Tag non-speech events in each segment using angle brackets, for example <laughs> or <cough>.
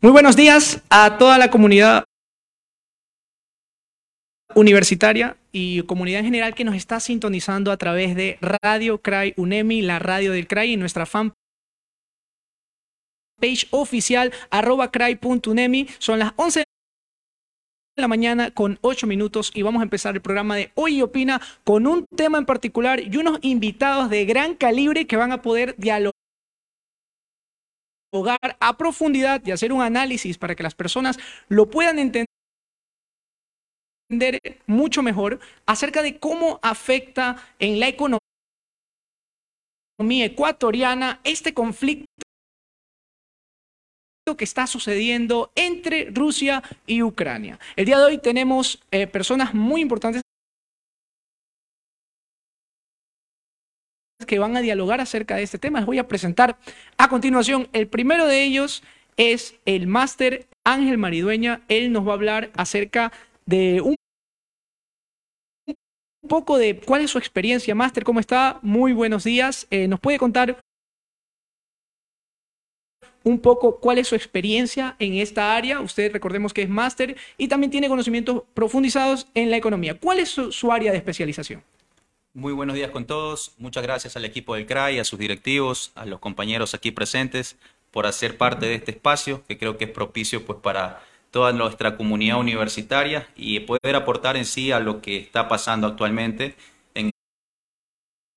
Muy buenos días a toda la comunidad universitaria y comunidad en general que nos está sintonizando a través de Radio CRAI UNEMI, la radio del CRAI y nuestra fanpage oficial arroba cray.unemi. Son las 11 de la mañana con 8 minutos y vamos a empezar el programa de Hoy Opina con un tema en particular y unos invitados de gran calibre que van a poder dialogar a profundidad y hacer un análisis para que las personas lo puedan entender mucho mejor acerca de cómo afecta en la economía ecuatoriana este conflicto que está sucediendo entre Rusia y Ucrania. El día de hoy tenemos eh, personas muy importantes que van a dialogar acerca de este tema. Les voy a presentar a continuación. El primero de ellos es el máster Ángel Maridueña. Él nos va a hablar acerca de un poco de cuál es su experiencia, máster, ¿cómo está? Muy buenos días. Eh, ¿Nos puede contar un poco cuál es su experiencia en esta área. Usted recordemos que es máster y también tiene conocimientos profundizados en la economía. ¿Cuál es su, área de especialización? Muy buenos días con todos. Muchas gracias al equipo del CRAI, a sus directivos, a los compañeros aquí presentes por hacer parte de este espacio que creo que es propicio pues para toda nuestra comunidad universitaria y poder aportar en sí a lo que está pasando actualmente en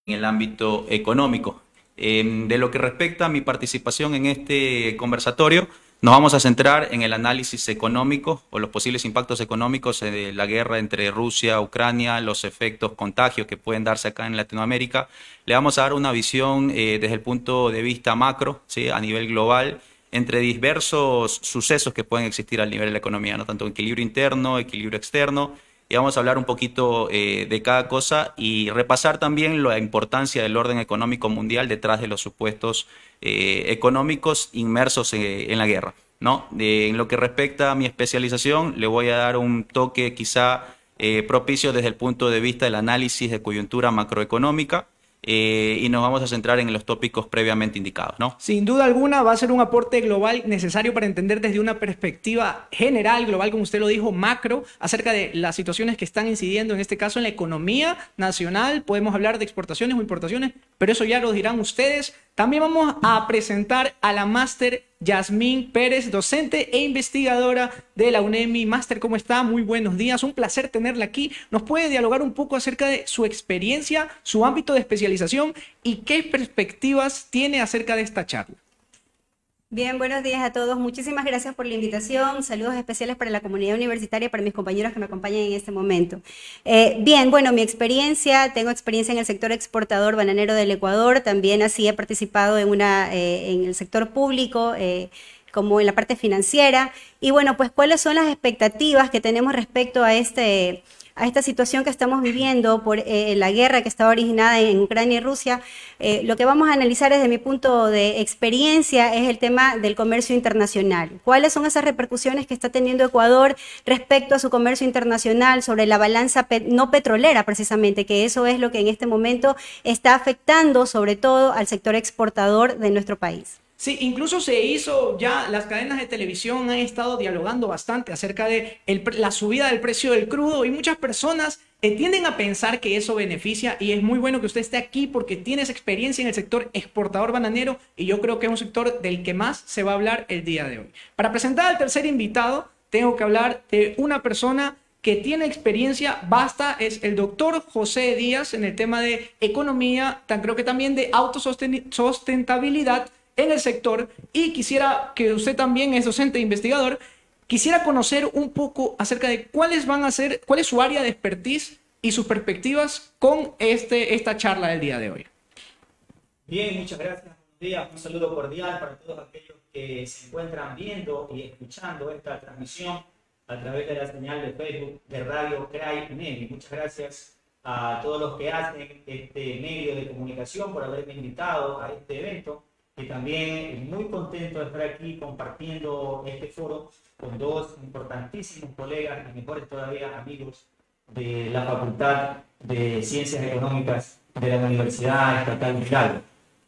el ámbito económico. Em, de lo que respecta a mi participación en este conversatorio, nos vamos a centrar en el análisis económico o los posibles impactos económicos de la guerra entre Rusia, Ucrania, los efectos contagios que pueden darse acá en Latinoamérica. Le vamos a dar una visión eh, desde el punto de vista macro, a nivel global, entre diversos sucesos que pueden existir al nivel de la economía, ¿no? tanto equilibrio interno, equilibrio externo, y vamos a hablar un poquito eh, de cada cosa y repasar también la importancia del orden económico mundial detrás de los supuestos eh, económicos inmersos eh, en la guerra. ¿no? en lo que respecta a mi especialización, le voy a dar un toque quizá propicio desde el punto de vista del análisis de coyuntura macroeconómica eh, y nos vamos a centrar en los tópicos previamente indicados, ¿no? Sin duda alguna va a ser un aporte global necesario para entender desde una perspectiva general, global, como usted lo dijo, macro, acerca de las situaciones que están incidiendo, en este caso, en la economía nacional. Podemos hablar de exportaciones o importaciones, pero eso ya lo dirán ustedes. También vamos a presentar a la máster Yasmín Pérez, docente e investigadora de la UNEMI. Máster, ¿cómo está? Muy buenos días. Un placer tenerla aquí. ¿Nos puede dialogar un poco acerca de su experiencia, su ámbito de especialización y qué perspectivas tiene acerca de esta charla? Bien, buenos días a todos. Muchísimas gracias por la invitación. Saludos especiales para la comunidad universitaria, para mis compañeros que me acompañan en este momento. Eh, bien, bueno, mi experiencia, tengo experiencia en el sector exportador bananero del Ecuador. También así he participado en, una, eh, en el sector público. Eh, como en la parte financiera. Y bueno, pues cuáles son las expectativas que tenemos respecto a este, a esta situación que estamos viviendo por eh, la guerra que está originada en Ucrania y Rusia, eh, lo que vamos a analizar desde mi punto de experiencia es el tema del comercio internacional. ¿Cuáles son esas repercusiones que está teniendo Ecuador respecto a su comercio internacional sobre la balanza no petrolera precisamente, que eso es lo que en este momento está afectando sobre todo al sector exportador de nuestro país? Sí, incluso se hizo ya, las cadenas de televisión han estado dialogando bastante acerca de la subida del precio del crudo y muchas personas eh, tienden a pensar que eso beneficia y es muy bueno que usted esté aquí porque tienes experiencia en el sector exportador bananero y yo creo que es un sector del que más se va a hablar el día de hoy. Para presentar al tercer invitado, tengo que hablar de una persona que tiene experiencia basta es el doctor José Díaz en el tema de economía, tan creo que también de autosustentabilidad en el sector y quisiera que usted también es docente e investigador, quisiera conocer un poco acerca de cuáles van a ser, cuál es su área de expertise y sus perspectivas con este, esta charla del día de hoy. Bien, muchas gracias. Buenos días. Un saludo cordial para todos aquellos que se encuentran viendo y escuchando esta transmisión a través de la señal de Facebook de Radio CRAI UNEMI. Muchas gracias a todos los que hacen este medio de comunicación por haberme invitado a este evento y también muy contento de estar aquí compartiendo este foro con dos importantísimos colegas y mejores todavía amigos de la Facultad de Ciencias Económicas de la Universidad Estatal de Hidalgo.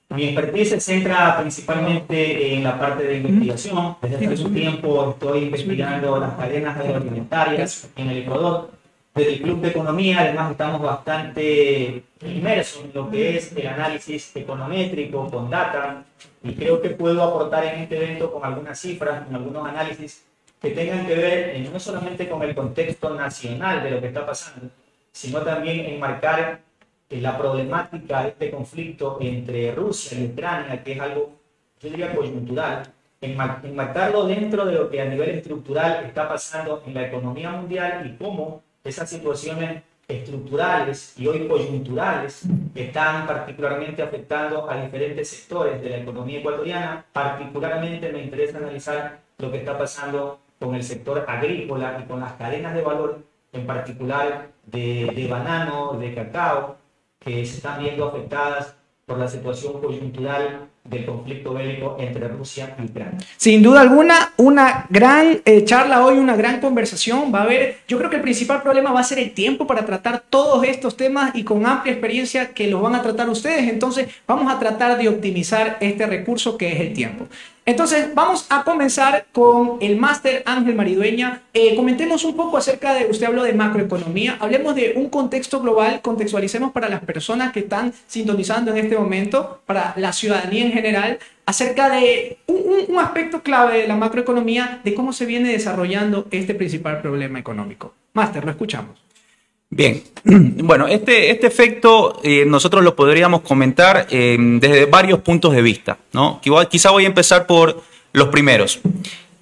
Mi expertise se centra principalmente en la parte de investigación. Desde hace un tiempo estoy investigando las cadenas agroalimentarias en el Ecuador. Desde el Club de Economía, además, estamos bastante inmersos en lo que es el análisis econométrico con data y creo que puedo aportar en este evento con algunas cifras, con algunos análisis que tengan que ver eh, no solamente con el contexto nacional de lo que está pasando, sino también enmarcar eh, la problemática de este conflicto entre Rusia y Ucrania, que es algo, yo diría, coyuntural, enmarcarlo dentro de lo que a nivel estructural está pasando en la economía mundial y cómo esas situaciones estructurales y hoy coyunturales están particularmente afectando a diferentes sectores de la economía ecuatoriana. Particularmente me interesa analizar lo que está pasando con el sector agrícola y con las cadenas de valor, en particular de, de banano, de cacao, que se están viendo afectadas por la situación coyuntural del conflicto bélico entre Rusia y Ucrania. Sin duda alguna, una gran eh, charla hoy, una gran conversación. Va a haber, yo creo que el principal problema va a ser el tiempo para tratar todos estos temas y con amplia experiencia que los van a tratar ustedes. Entonces, vamos a tratar de optimizar este recurso que es el tiempo. Entonces, vamos a comenzar con el máster Ángel Maridueña. Eh, comentemos un poco acerca de, usted habló de macroeconomía, hablemos de un contexto global, contextualicemos para las personas que están sintonizando en este momento, para la ciudadanía en general, acerca de un, aspecto clave de la macroeconomía, de cómo se viene desarrollando este principal problema económico. Máster, lo escuchamos. Bien, <clears throat> bueno, este, este efecto eh, nosotros lo podríamos comentar eh, desde varios puntos de vista, ¿no? Quizá voy a empezar por los primeros.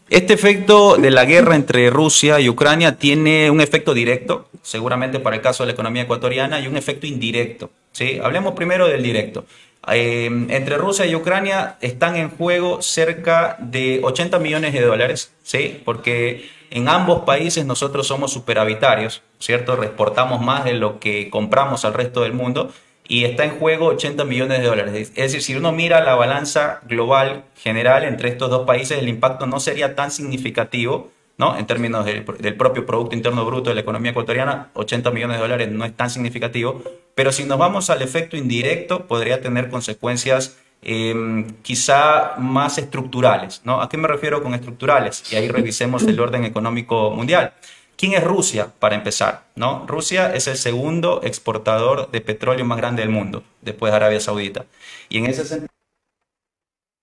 Este efecto de la guerra entre Rusia y Ucrania tiene un efecto directo, seguramente para el caso de la economía ecuatoriana, y un efecto indirecto. ¿sí? Hablemos primero del directo. Eh, entre Rusia y Ucrania están en juego cerca de 80 millones de dólares, ¿sí? porque en ambos países nosotros somos superavitarios, ¿cierto? Reportamos más de lo que compramos al resto del mundo y está en juego 80 millones de dólares. Es decir, si uno mira la balanza global general entre estos dos países, el impacto no sería tan significativo, ¿no? En términos del, propio Producto Interno Bruto de la economía ecuatoriana, 80 millones de dólares no es tan significativo, pero si nos vamos al efecto indirecto, podría tener consecuencias Em, quizá más estructurales. ¿no? ¿A qué me refiero con estructurales? Y ahí revisemos el orden económico mundial. ¿Quién es Rusia, para empezar? ¿no? Rusia es el segundo exportador de petróleo más grande del mundo, después de Arabia Saudita. Y en ese sentido,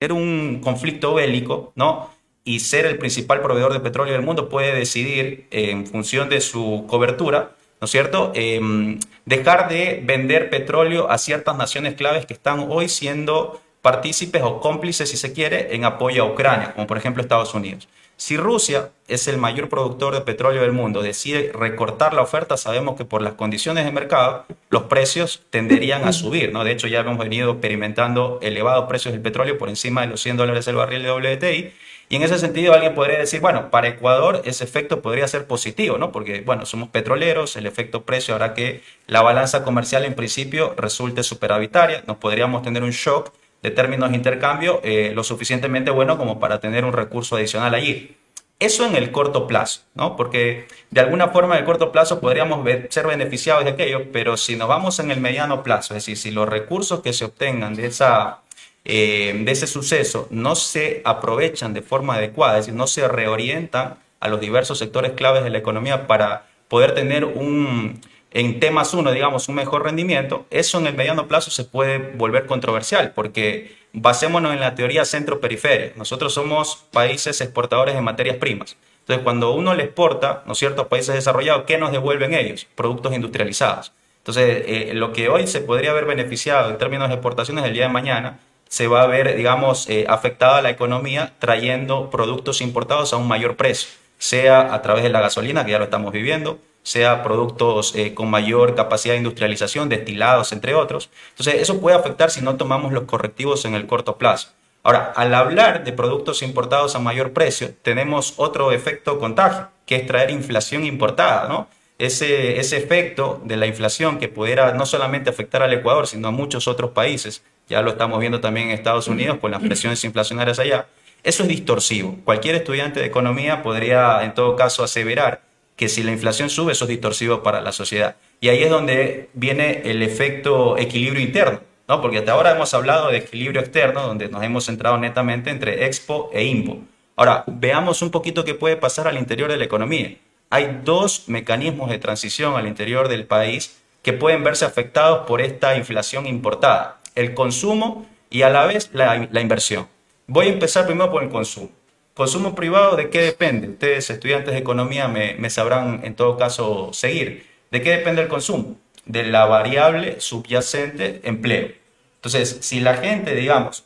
ser un conflicto bélico, ¿no? Y ser el principal proveedor de petróleo del mundo puede decidir, en función de su cobertura, ¿no es cierto?, em, dejar de vender petróleo a ciertas naciones claves que están hoy siendo partícipes o cómplices, si se quiere, en apoyo a Ucrania, como por ejemplo Estados Unidos. Si Rusia es el mayor productor de petróleo del mundo, decide recortar la oferta, sabemos que por las condiciones de mercado los precios tenderían a subir. ¿no? De hecho, ya hemos venido experimentando elevados precios del petróleo por encima de los 100 dólares el barril de WTI. Y en ese sentido alguien podría decir, bueno, para Ecuador ese efecto podría ser positivo, ¿no? Porque, bueno, somos petroleros, el efecto precio hará que la balanza comercial en principio resulte superavitaria, nos podríamos tener un shock de términos de intercambio eh, lo suficientemente bueno como para tener un recurso adicional allí. Eso en el corto plazo, ¿no? Porque de alguna forma en el corto plazo podríamos ser beneficiados de aquello, pero si nos vamos en el mediano plazo, es decir, si los recursos que se obtengan de, esa, eh, de ese suceso no se aprovechan de forma adecuada, es decir, no se reorientan a los diversos sectores claves de la economía para poder tener un, en temas uno, digamos, un mejor rendimiento, eso en el mediano plazo se puede volver controversial, porque basémonos en la teoría centro-periferia. Nosotros somos países exportadores de materias primas. Entonces, cuando uno le exporta, ¿no es cierto?, a países desarrollados, ¿qué nos devuelven ellos? Productos industrializados. Entonces, eh, lo que hoy se podría haber beneficiado en términos de exportaciones el día de mañana, se va a ver, digamos, eh, afectada la economía trayendo productos importados a un mayor precio, sea a través de la gasolina, que ya lo estamos viviendo, sea productos eh, con mayor capacidad de industrialización, destilados, entre otros. Entonces, eso puede afectar si no tomamos los correctivos en el corto plazo. Ahora, al hablar de productos importados a mayor precio, tenemos otro efecto contagio, que es traer inflación importada, ¿no? Ese, ese efecto de la inflación que pudiera no solamente afectar al Ecuador, sino a muchos otros países, ya lo estamos viendo también en Estados Unidos con las presiones inflacionarias allá, eso es distorsivo. Cualquier estudiante de economía podría, en todo caso, aseverar que si la inflación sube, eso es distorsivo para la sociedad. Y ahí es donde viene el efecto equilibrio interno. ¿no? Porque hasta ahora hemos hablado de equilibrio externo, donde nos hemos centrado netamente entre Expo e Impo. Ahora, veamos un poquito qué puede pasar al interior de la economía. Hay dos mecanismos de transición al interior del país que pueden verse afectados por esta inflación importada. El consumo y a la vez la, inversión. Voy a empezar primero por el consumo. Consumo privado, ¿de qué depende? Ustedes, estudiantes de economía, me, sabrán en todo caso seguir. ¿De qué depende el consumo? De la variable subyacente empleo. Entonces, si la gente, digamos,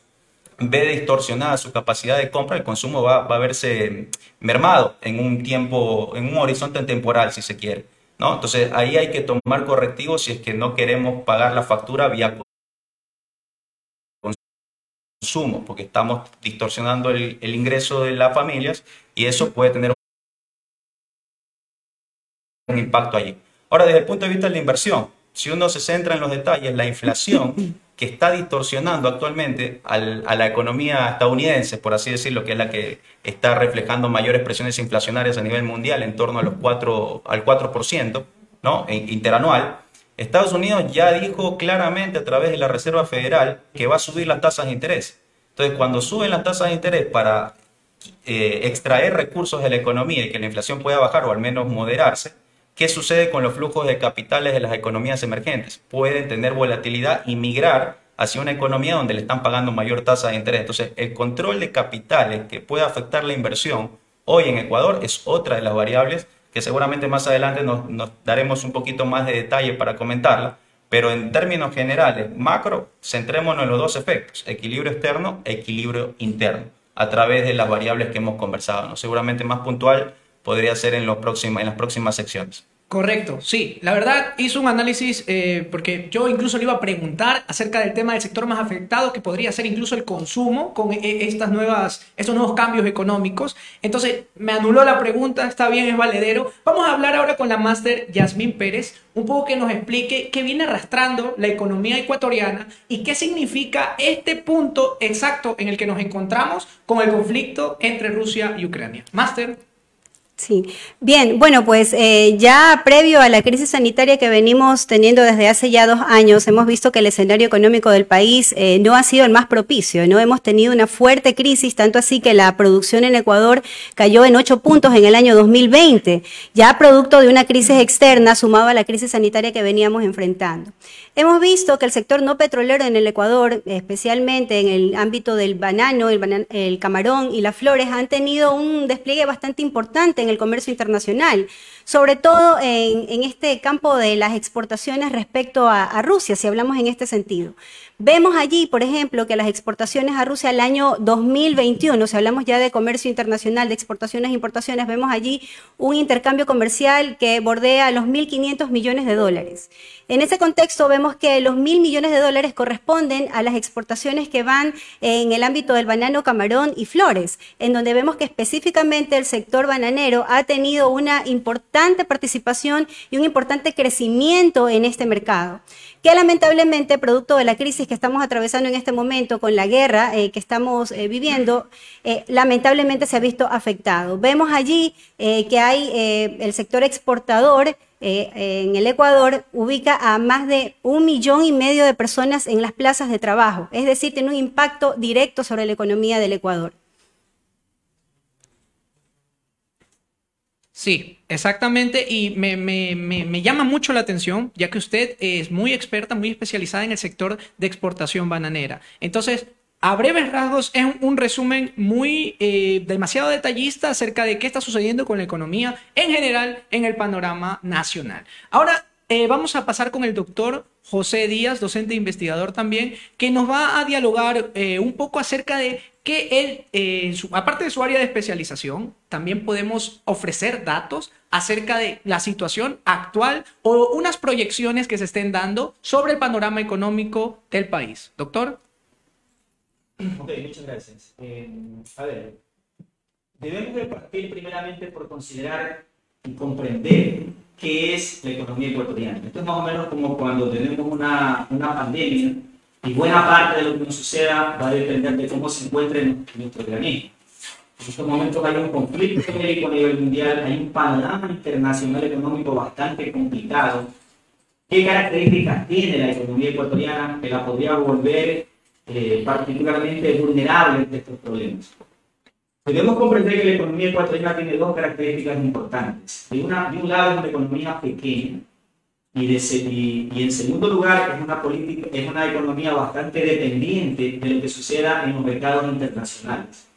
ve distorsionada su capacidad de compra, el consumo va, va, a verse mermado en un tiempo, en un horizonte temporal, si se quiere. ¿no? Entonces, ahí hay que tomar correctivos si es que no queremos pagar la factura vía consumo, porque estamos distorsionando el, el ingreso de las familias y eso puede tener un impacto allí. Ahora, desde el punto de vista de la inversión, si uno se centra en los detalles, la inflación <laughs> que está distorsionando actualmente al, a la economía estadounidense, por así decirlo, que es la que está reflejando mayores presiones inflacionarias a nivel mundial, en torno a los 4, al 4%, ¿no? interanual, Estados Unidos ya dijo claramente a través de la Reserva Federal que va a subir las tasas de interés. Entonces, cuando suben las tasas de interés para eh, extraer recursos de la economía y que la inflación pueda bajar o al menos moderarse, ¿Qué sucede con los flujos de capitales de las economías emergentes? Pueden tener volatilidad y migrar hacia una economía donde le están pagando mayor tasa de interés. Entonces, el control de capitales que puede afectar la inversión hoy en Ecuador es otra de las variables que seguramente más adelante nos, daremos un poquito más de detalle para comentarla. Pero en términos generales, macro, centrémonos en los dos efectos, equilibrio externo, equilibrio interno, a través de las variables que hemos conversado. ¿no? Seguramente más puntual podría ser en, los próximos, en las próximas secciones. Correcto, sí. La verdad hizo un análisis eh, porque yo incluso le iba a preguntar acerca del tema del sector más afectado que podría ser incluso el consumo con eh, estas nuevas, estos nuevos cambios económicos. Entonces me anuló la pregunta, está bien, es valedero. Vamos a hablar ahora con la máster Yasmín Pérez, un poco que nos explique qué viene arrastrando la economía ecuatoriana y qué significa este punto exacto en el que nos encontramos con el conflicto entre Rusia y Ucrania. Máster. Sí, bien, bueno, pues eh, ya previo a la crisis sanitaria que venimos teniendo desde hace ya dos años, hemos visto que el escenario económico del país eh, no ha sido el más propicio, ¿no? Hemos tenido una fuerte crisis, tanto así que la producción en Ecuador cayó en ocho puntos en el año 2020, ya producto de una crisis externa sumado a la crisis sanitaria que veníamos enfrentando. Hemos visto que el sector no petrolero en el Ecuador, especialmente en el ámbito del banano, el, camarón y las flores, han tenido un despliegue bastante importante en el comercio internacional, sobre todo en, este campo de las exportaciones respecto a Rusia, si hablamos en este sentido. Vemos allí, por ejemplo, que las exportaciones a Rusia al año 2021, si hablamos ya de comercio internacional, de exportaciones e importaciones, vemos allí un intercambio comercial que bordea los 1.500 millones de dólares. En ese contexto vemos que los mil millones de dólares corresponden a las exportaciones que van en el ámbito del banano, camarón y flores, en donde vemos que específicamente el sector bananero ha tenido una importante participación y un importante crecimiento en este mercado que lamentablemente, producto de la crisis que estamos atravesando en este momento, con la guerra eh, que estamos eh, viviendo, eh, lamentablemente se ha visto afectado. Vemos allí que hay el sector exportador en el Ecuador ubica a más de un millón y medio de personas en las plazas de trabajo, es decir, tiene un impacto directo sobre la economía del Ecuador. Sí, exactamente. Y me, me, me, me, llama mucho la atención, ya que usted es muy experta, muy especializada en el sector de exportación bananera. Entonces, a breves rasgos, es un resumen muy eh, demasiado detallista acerca de qué está sucediendo con la economía en general en el panorama nacional. Ahora eh, vamos a pasar con el doctor José Díaz, docente e investigador también, que nos va a dialogar eh, un poco acerca de que él, eh, su, aparte de su área de especialización, también podemos ofrecer datos acerca de la situación actual o unas proyecciones que se estén dando sobre el panorama económico del país. Doctor. Ok, muchas gracias. Eh, a ver, debemos de partir primeramente por considerar y comprender qué es la economía ecuatoriana. Esto es más o menos como cuando tenemos una, una pandemia y buena parte de lo que nos suceda va a depender de cómo se encuentre nuestro organismo. En estos momentos hay un conflicto bélico a nivel mundial, hay un panorama internacional económico bastante complicado, qué características tiene la economía ecuatoriana que la podría volver eh, particularmente vulnerable ante estos problemas. Debemos comprender que la economía ecuatoriana tiene dos características importantes. De, una, de un lado es una economía pequeña y, de, y, en segundo lugar es una, política, es una economía bastante dependiente de lo que suceda en los mercados internacionales.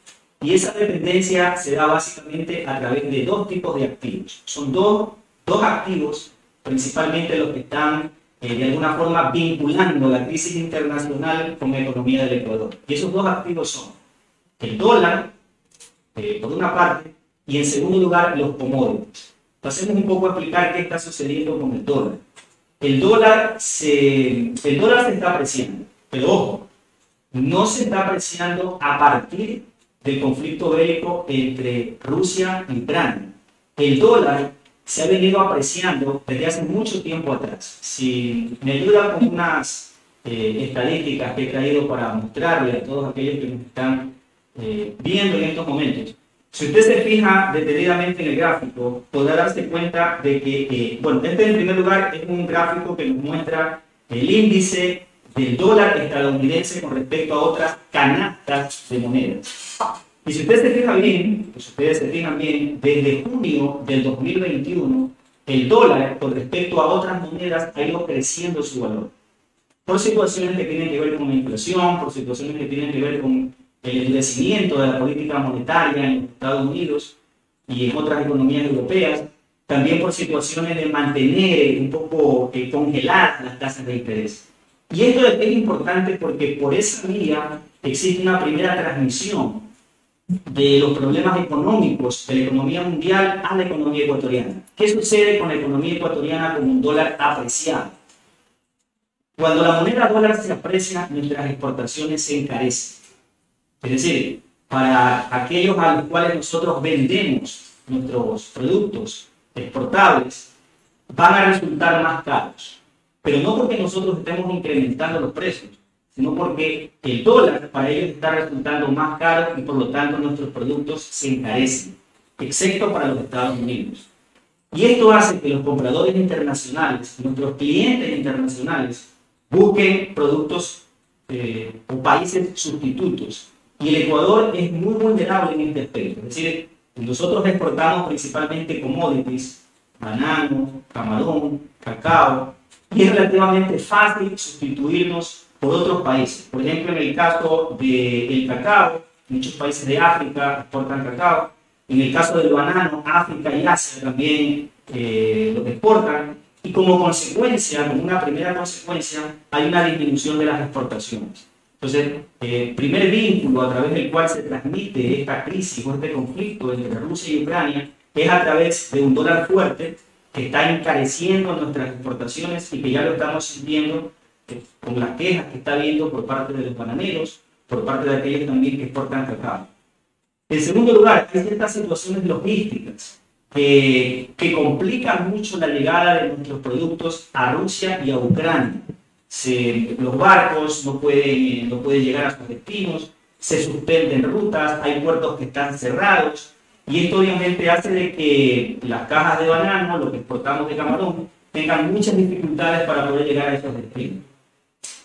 Y esa dependencia se da básicamente a través de dos tipos de activos. Son dos, dos activos, principalmente los que están eh, de alguna forma vinculando la crisis internacional con la economía del Ecuador. Y esos dos activos son el dólar, eh, por una parte, y en segundo lugar los commodities. Pasemos un poco a explicar qué está sucediendo con el dólar. El dólar se, el dólar se está apreciando, pero ojo, no se está apreciando a partir del conflicto bélico entre Rusia y Ucrania. El dólar se ha venido apreciando desde hace mucho tiempo atrás. Si me ayuda con unas eh, estadísticas que he traído para mostrarle a todos aquellos que nos están eh, viendo en estos momentos, si usted se fija detenidamente en el gráfico, podrá darse cuenta de que, eh, bueno, este en primer lugar es un gráfico que nos muestra el índice del dólar estadounidense con respecto a otras canastas de monedas. Y si ustedes se fijan bien, pues ustedes se fijan bien, desde junio del 2021, el dólar con respecto a otras monedas ha ido creciendo su valor. Por situaciones que tienen que ver con la inflación, por situaciones que tienen que ver con el endurecimiento de la política monetaria en Estados Unidos y en otras economías europeas, también por situaciones de mantener un poco eh, congeladas las tasas de interés. Y esto es importante porque por esa vía existe una primera transmisión de los problemas económicos de la economía mundial a la economía ecuatoriana. ¿Qué sucede con la economía ecuatoriana con un dólar apreciado? Cuando la moneda dólar se aprecia, nuestras exportaciones se encarecen. Es decir, para aquellos a los cuales nosotros vendemos nuestros productos exportables, van a resultar más caros. Pero no porque nosotros estemos incrementando los precios, sino porque el dólar para ellos está resultando más caro y por lo tanto nuestros productos se encarecen, excepto para los Estados Unidos. Y esto hace que los compradores internacionales, nuestros clientes internacionales, busquen productos eh, o países sustitutos. Y el Ecuador es muy vulnerable en este aspecto. Es decir, nosotros exportamos principalmente commodities, banano, camarón, cacao, y es relativamente fácil sustituirnos por otros países. Por ejemplo, en el caso del cacao, muchos países de África exportan cacao. En el caso del banano, África y Asia también eh, lo exportan. Y como consecuencia, como una primera consecuencia, hay una disminución de las exportaciones. Entonces, el eh, primer vínculo a través del cual se transmite esta crisis o este conflicto entre Rusia y Ucrania es a través de un dólar fuerte que está encareciendo nuestras exportaciones y que ya lo estamos sintiendo con las quejas que está habiendo por parte de los bananeros, por parte de aquellos también que exportan cacao. En segundo lugar, hay ciertas situaciones logísticas que, que complican mucho la llegada de nuestros productos a Rusia y a Ucrania. Se, los barcos no pueden, no pueden llegar a sus destinos, se suspenden rutas, hay puertos que están cerrados, y esto obviamente hace de que las cajas de banano, lo que exportamos de camarón, tengan muchas dificultades para poder llegar a esos destinos.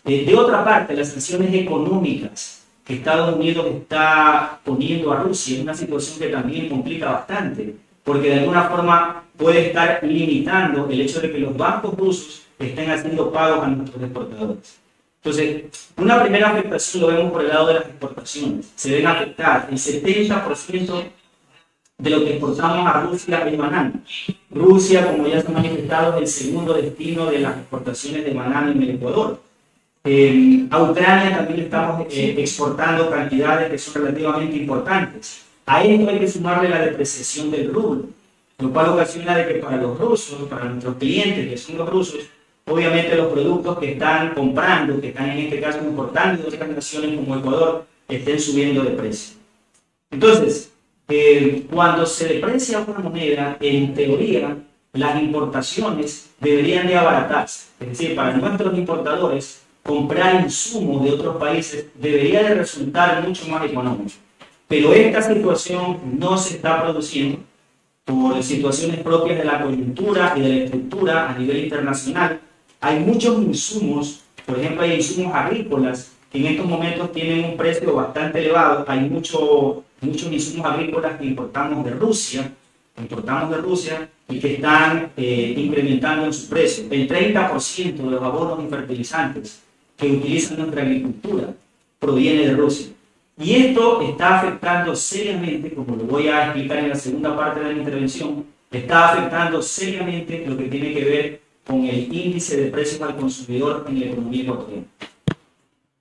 Eh, de otra parte, las sanciones económicas que Estados Unidos está poniendo a Rusia es una situación que también complica bastante, porque de alguna forma puede estar limitando el hecho de que los bancos rusos estén haciendo pagos a nuestros exportadores. Entonces, una primera afectación lo vemos por el lado de las exportaciones. Se ven afectar el 70% de lo que exportamos a Rusia es banano. Rusia, como ya se ha manifestado, es el segundo destino de las exportaciones de banano en el Ecuador. Eh, a Ucrania también estamos eh, exportando cantidades que son relativamente importantes. A esto hay que sumarle la depreciación del rublo, lo cual ocasiona de que para los rusos, para nuestros clientes que son los rusos, obviamente los productos que están comprando, que están en este caso importando de otras naciones como Ecuador, estén subiendo de precio. Entonces, eh, cuando se deprecia una moneda, en teoría, las importaciones deberían de abaratarse. Es decir, para nuestros importadores, comprar insumos de otros países debería de resultar mucho más económico. Pero esta situación no se está produciendo por situaciones propias de la coyuntura y de la estructura a nivel internacional hay muchos insumos, por ejemplo, hay insumos agrícolas que en estos momentos tienen un precio bastante elevado. Hay mucho, muchos insumos agrícolas que importamos de Rusia, importamos de Rusia y que están eh, incrementando en su precio. El 30% de los abonos y fertilizantes que utiliza nuestra agricultura proviene de Rusia. Y esto está afectando seriamente, como lo voy a explicar en la segunda parte de la intervención, está afectando seriamente lo que tiene que ver con el índice de precios al consumidor en la economía ecuatoriana.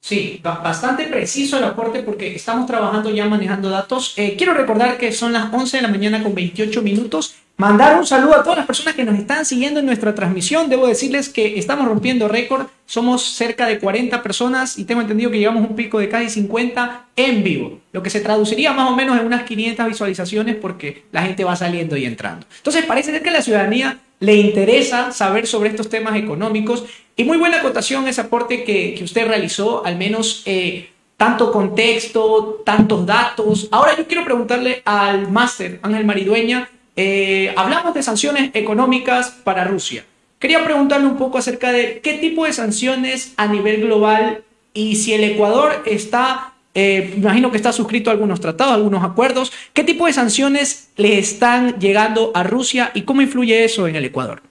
Sí, bastante preciso el aporte porque estamos trabajando ya manejando datos. Eh, quiero recordar que son las 11 de la mañana con 28 minutos. Mandar un saludo a todas las personas que nos están siguiendo en nuestra transmisión. Debo decirles que estamos rompiendo récord. Somos cerca de 40 personas y tengo entendido que llegamos a un pico de casi 50 en vivo, lo que se traduciría más o menos en unas 500 visualizaciones porque la gente va saliendo y entrando. Entonces parece ser que la ciudadanía le interesa saber sobre estos temas económicos y muy buena acotación ese aporte que, que usted realizó, al menos eh, tanto contexto, tantos datos. Ahora yo quiero preguntarle al máster Ángel Maridueña eh, hablamos de sanciones económicas para Rusia. Quería preguntarle un poco acerca de qué tipo de sanciones a nivel global y si el Ecuador está, eh, imagino que está suscrito a algunos tratados, algunos acuerdos, qué tipo de sanciones le están llegando a Rusia y cómo influye eso en el Ecuador.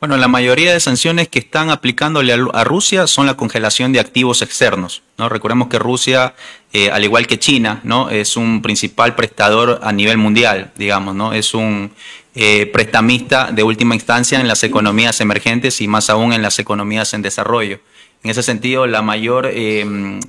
Bueno, la mayoría de sanciones que están aplicándole a Rusia son la congelación de activos externos. ¿no? Recordemos que Rusia, eh, al igual que China, es un principal prestador a nivel mundial, digamos, ¿no? es un eh, prestamista de última instancia en las economías emergentes y más aún en las economías en desarrollo. En ese sentido, la mayor, eh,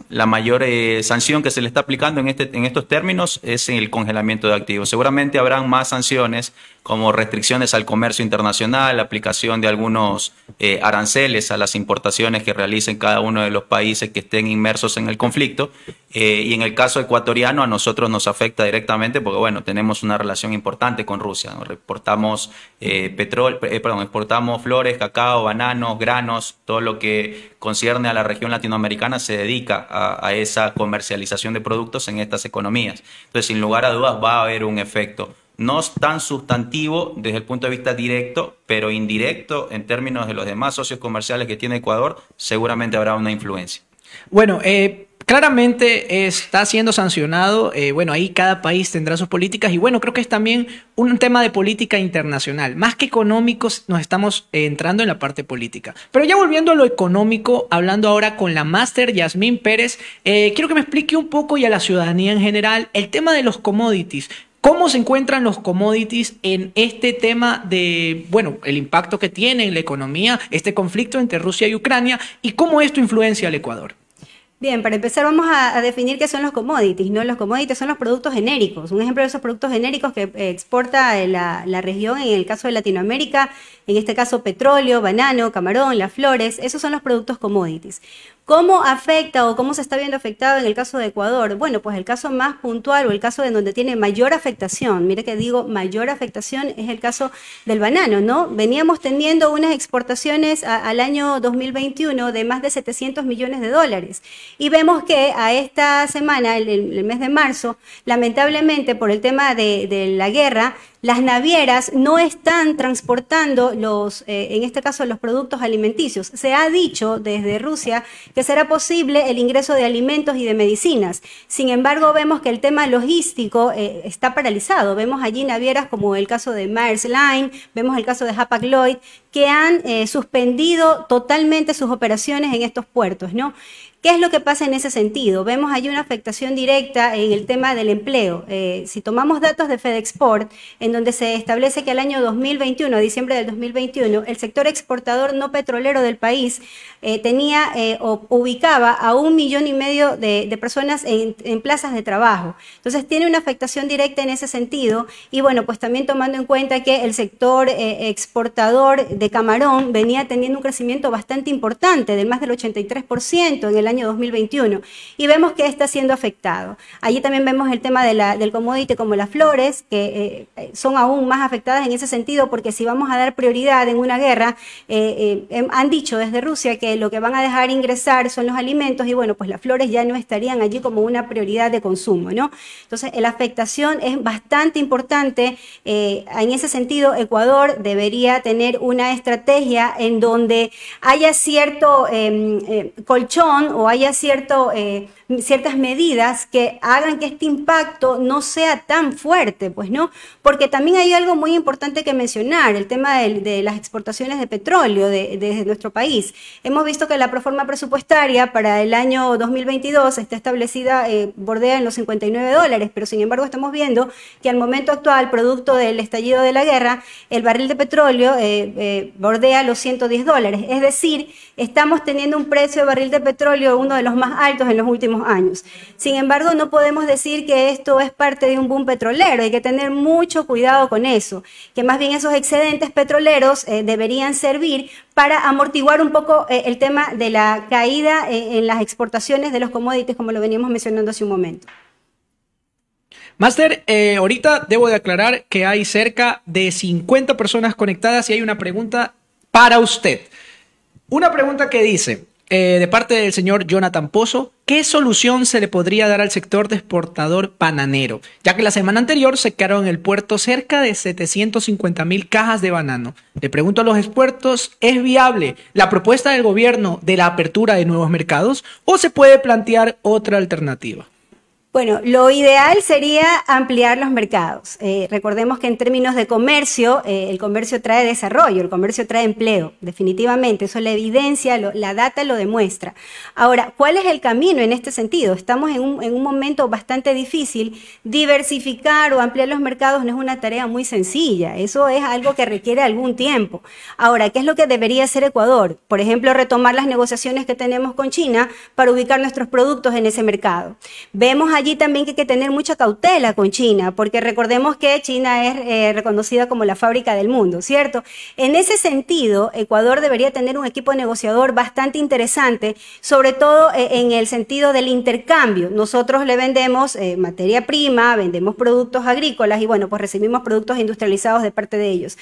la mayor eh, sanción que se le está aplicando en, este, en estos términos es el congelamiento de activos. Seguramente habrán más sanciones como restricciones al comercio internacional, aplicación de algunos eh, aranceles a las importaciones que realicen cada uno de los países que estén inmersos en el conflicto. y en el caso ecuatoriano a nosotros nos afecta directamente porque, bueno, tenemos una relación importante con Rusia. Exportamos petróleo, perdón, exportamos flores, cacao, bananos, granos, todo lo que a la región latinoamericana se dedica a, esa comercialización de productos en estas economías. Entonces, sin lugar a dudas, va a haber un efecto no tan sustantivo desde el punto de vista directo, pero indirecto en términos de los demás socios comerciales que tiene Ecuador, seguramente habrá una influencia. Bueno, eh, claramente está siendo sancionado. Eh, bueno, ahí cada país tendrá sus políticas y bueno, creo que es también un tema de política internacional. Más que económicos, nos estamos eh, entrando en la parte política. Pero ya volviendo a lo económico, hablando ahora con la máster Yasmín Pérez, eh, quiero que me explique un poco y a la ciudadanía en general el tema de los commodities. ¿Cómo se encuentran los commodities en este tema de, bueno, el impacto que tiene en la economía, este conflicto entre Rusia y Ucrania y cómo esto influencia al Ecuador? Bien, para empezar vamos a, definir qué son los commodities. ¿no? Los commodities son los productos genéricos. Un ejemplo de esos productos genéricos que eh, exporta eh, la, la, región, en el caso de Latinoamérica, en este caso petróleo, banano, camarón, las flores, esos son los productos commodities. ¿Cómo afecta o cómo se está viendo afectado en el caso de Ecuador? Bueno, pues el caso más puntual o el caso en donde tiene mayor afectación, mire que digo mayor afectación, es el caso del banano, ¿no? Veníamos teniendo unas exportaciones al año 2021 de más de 700 millones de dólares y vemos que a esta semana, el, mes de marzo, lamentablemente por el tema de la guerra, las navieras no están transportando los, eh, en este caso, los productos alimenticios. Se ha dicho desde Rusia que será posible el ingreso de alimentos y de medicinas. Sin embargo, vemos que el tema logístico eh, está paralizado. Vemos allí navieras como el caso de Maersk Line, vemos el caso de Hapag Lloyd, que han eh, suspendido totalmente sus operaciones en estos puertos, ¿no? ¿Qué es lo que pasa en ese sentido? Vemos ahí una afectación directa en el tema del empleo. Eh, si tomamos datos de FedExport, en donde se establece que al año 2021, a diciembre del 2021, el sector exportador no petrolero del país eh, tenía eh, o ubicaba a un millón y medio de, personas en, en, plazas de trabajo. Entonces tiene una afectación directa en ese sentido y bueno, pues también tomando en cuenta que el sector exportador de camarón venía teniendo un crecimiento bastante importante, de más del 83% en el año año 2021 y vemos que está siendo afectado. Allí también vemos el tema de la, del commodity como las flores, que eh, son aún más afectadas en ese sentido porque si vamos a dar prioridad en una guerra, eh, eh, em, han dicho desde Rusia que lo que van a dejar ingresar son los alimentos y bueno, pues las flores ya no estarían allí como una prioridad de consumo, ¿no? Entonces, la afectación es bastante importante. en ese sentido, Ecuador debería tener una estrategia en donde haya cierto em, colchón o haya cierto ciertas medidas que hagan que este impacto no sea tan fuerte, pues no, porque también hay algo muy importante que mencionar, el tema de, las exportaciones de petróleo desde nuestro país. Hemos visto que la proforma presupuestaria para el año 2022 está establecida, eh, bordea en los 59 dólares, pero sin embargo estamos viendo que al momento actual, producto del estallido de la guerra, el barril de petróleo eh, eh, bordea los 110 dólares. Es decir, estamos teniendo un precio de barril de petróleo uno de los más altos en los últimos años. Sin embargo, no podemos decir que esto es parte de un boom petrolero, hay que tener mucho cuidado con eso, que más bien esos excedentes petroleros eh, deberían servir para amortiguar un poco eh, el tema de la caída eh, en las exportaciones de los commodities, como lo veníamos mencionando hace un momento. Master, ahorita debo de aclarar que hay cerca de 50 personas conectadas y hay una pregunta para usted. Una pregunta que dice, eh, de parte del señor Jonathan Pozo, ¿qué solución se le podría dar al sector de exportador bananero? Ya que la semana anterior se quedaron en el puerto cerca de 750 mil cajas de banano. Le pregunto a los expertos, ¿es viable la propuesta del gobierno de la apertura de nuevos mercados o se puede plantear otra alternativa? Bueno, lo ideal sería ampliar los mercados. Eh, recordemos que en términos de comercio, eh, el comercio trae desarrollo, el comercio trae empleo, definitivamente. Eso la evidencia, la data lo demuestra. Ahora, ¿cuál es el camino en este sentido? Estamos en un, en un momento bastante difícil. Diversificar o ampliar los mercados no es una tarea muy sencilla. Eso es algo que requiere algún tiempo. Ahora, ¿qué es lo que debería hacer Ecuador? Por ejemplo, retomar las negociaciones que tenemos con China para ubicar nuestros productos en ese mercado. Vemos allí también que hay que tener mucha cautela con China, porque recordemos que China es eh, reconocida como la fábrica del mundo, ¿cierto? En ese sentido, Ecuador debería tener un equipo negociador bastante interesante, sobre todo eh, en el sentido del intercambio. Nosotros le vendemos eh, materia prima, vendemos productos agrícolas y bueno, pues recibimos productos industrializados de parte de ellos.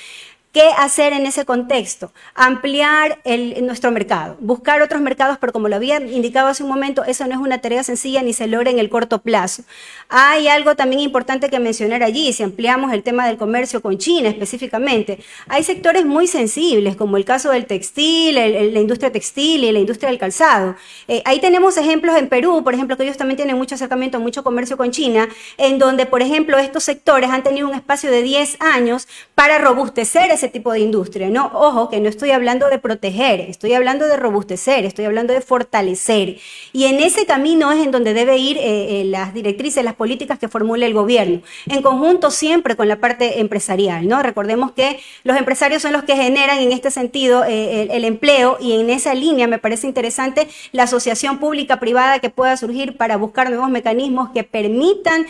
¿Qué hacer en ese contexto? Ampliar nuestro mercado, buscar otros mercados, pero como lo había indicado hace un momento, eso no es una tarea sencilla ni se logra en el corto plazo. Hay algo también importante que mencionar allí, si ampliamos el tema del comercio con China específicamente. Hay sectores muy sensibles, como el caso del textil, la industria textil y la industria del calzado. Eh, ahí tenemos ejemplos en Perú, por ejemplo, que ellos también tienen mucho acercamiento, mucho comercio con China, en donde, por ejemplo, estos sectores han tenido un espacio de 10 años para robustecer ese tipo de industria. No, ojo, que no estoy hablando de proteger, estoy hablando de robustecer, estoy hablando de fortalecer. Y en ese camino es en donde debe ir eh, eh, las directrices, las políticas que formule el gobierno, en conjunto siempre con la parte empresarial. ¿no? Recordemos que los empresarios son los que generan en este sentido eh, el, empleo y en esa línea me parece interesante la asociación pública-privada que pueda surgir para buscar nuevos mecanismos que permitan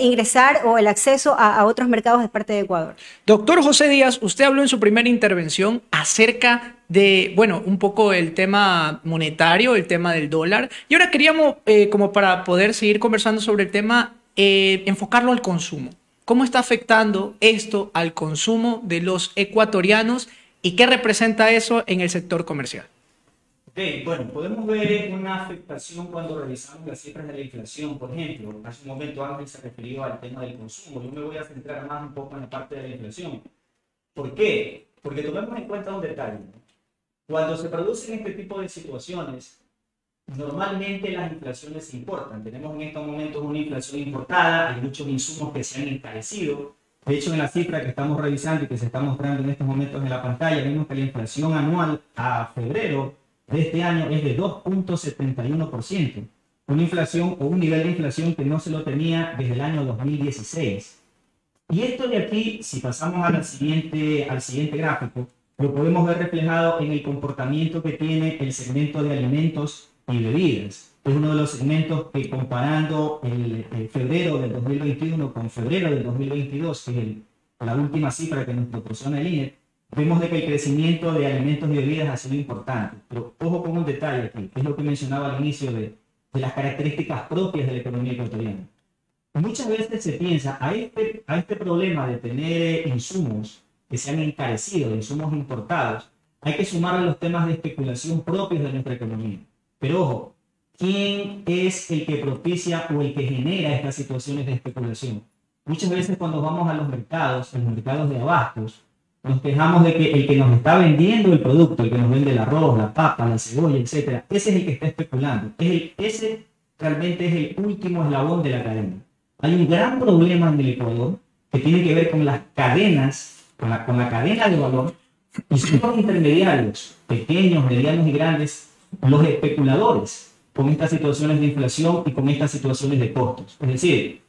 ingresar o el acceso a, a otros mercados de parte de Ecuador. Doctor José Díaz, usted habló en su primera intervención acerca de, bueno, un poco el tema monetario, el tema del dólar. Y ahora queríamos, eh, como para poder seguir conversando sobre el tema, eh, enfocarlo al consumo. ¿Cómo está afectando esto al consumo de los ecuatorianos y qué representa eso en el sector comercial? Ok, bueno, podemos ver una afectación cuando revisamos las cifras de la inflación, por ejemplo. Hace un momento Ángel se refirió al tema del consumo. Yo me voy a centrar más un poco en la parte de la inflación. ¿Por qué? Porque tomemos en cuenta un detalle. Cuando se producen este tipo de situaciones, normalmente las inflaciones importan. Tenemos en estos momentos una inflación importada, hay muchos insumos que se han encarecido. De hecho, en la cifra que estamos revisando y que se está mostrando en estos momentos en la pantalla, vemos que la inflación anual a febrero de este año es de 2.71%. Una inflación o un nivel de inflación que no se lo tenía desde el año 2016. Y esto de aquí, si pasamos al siguiente, al siguiente gráfico, lo podemos ver reflejado en el comportamiento que tiene el segmento de alimentos y bebidas. Es uno de los segmentos que comparando el, febrero del 2021 con febrero del 2022, que es la última cifra que nos proporciona el INE, vemos de que el crecimiento de alimentos y bebidas ha sido importante. Pero ojo con un detalle aquí, que es lo que mencionaba al inicio de, de las características propias de la economía ecuatoriana. Muchas veces se piensa a este, a este problema de tener insumos que se han encarecido, insumos importados, hay que sumarle los temas de especulación propios de nuestra economía. Pero ojo, ¿quién es el que propicia o el que genera estas situaciones de especulación? Muchas veces cuando vamos a los mercados, en los mercados de abastos, nos quejamos de que el que nos está vendiendo el producto, el que nos vende el arroz, la papa, la cebolla, etcétera, ese es el que está especulando. Es el, ese realmente es el último eslabón de la cadena. Hay un gran problema en el Ecuador que tiene que ver con las cadenas, con la, con la cadena de valor, y son los intermediarios, pequeños, medianos y grandes, los especuladores con estas situaciones de inflación y con estas situaciones de costos. Es decir,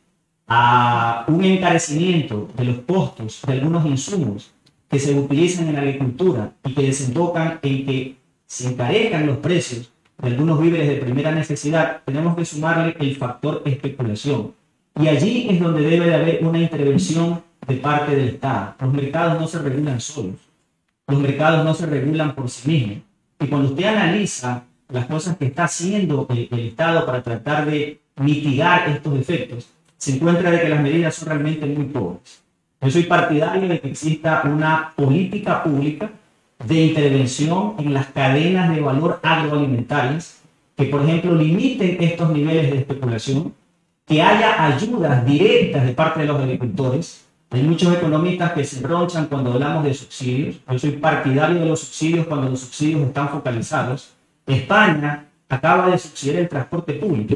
a un encarecimiento de los costos de algunos insumos que se utilizan en la agricultura y que desembocan en que se encarezcan los precios de algunos víveres de primera necesidad, tenemos que sumarle el factor especulación. Y allí es donde debe de haber una intervención de parte del Estado. Los mercados no se regulan solos. Los mercados no se regulan por sí mismos. Y cuando usted analiza las cosas que está haciendo el, Estado para tratar de mitigar estos efectos, se encuentra de que las medidas son realmente muy pobres. Yo soy partidario de que exista una política pública de intervención en las cadenas de valor agroalimentarias que, por ejemplo, limiten estos niveles de especulación, que haya ayudas directas de parte de los agricultores. Hay muchos economistas que se ronchan cuando hablamos de subsidios. Yo soy partidario de los subsidios cuando los subsidios están focalizados. España acaba de subsidiar el transporte público.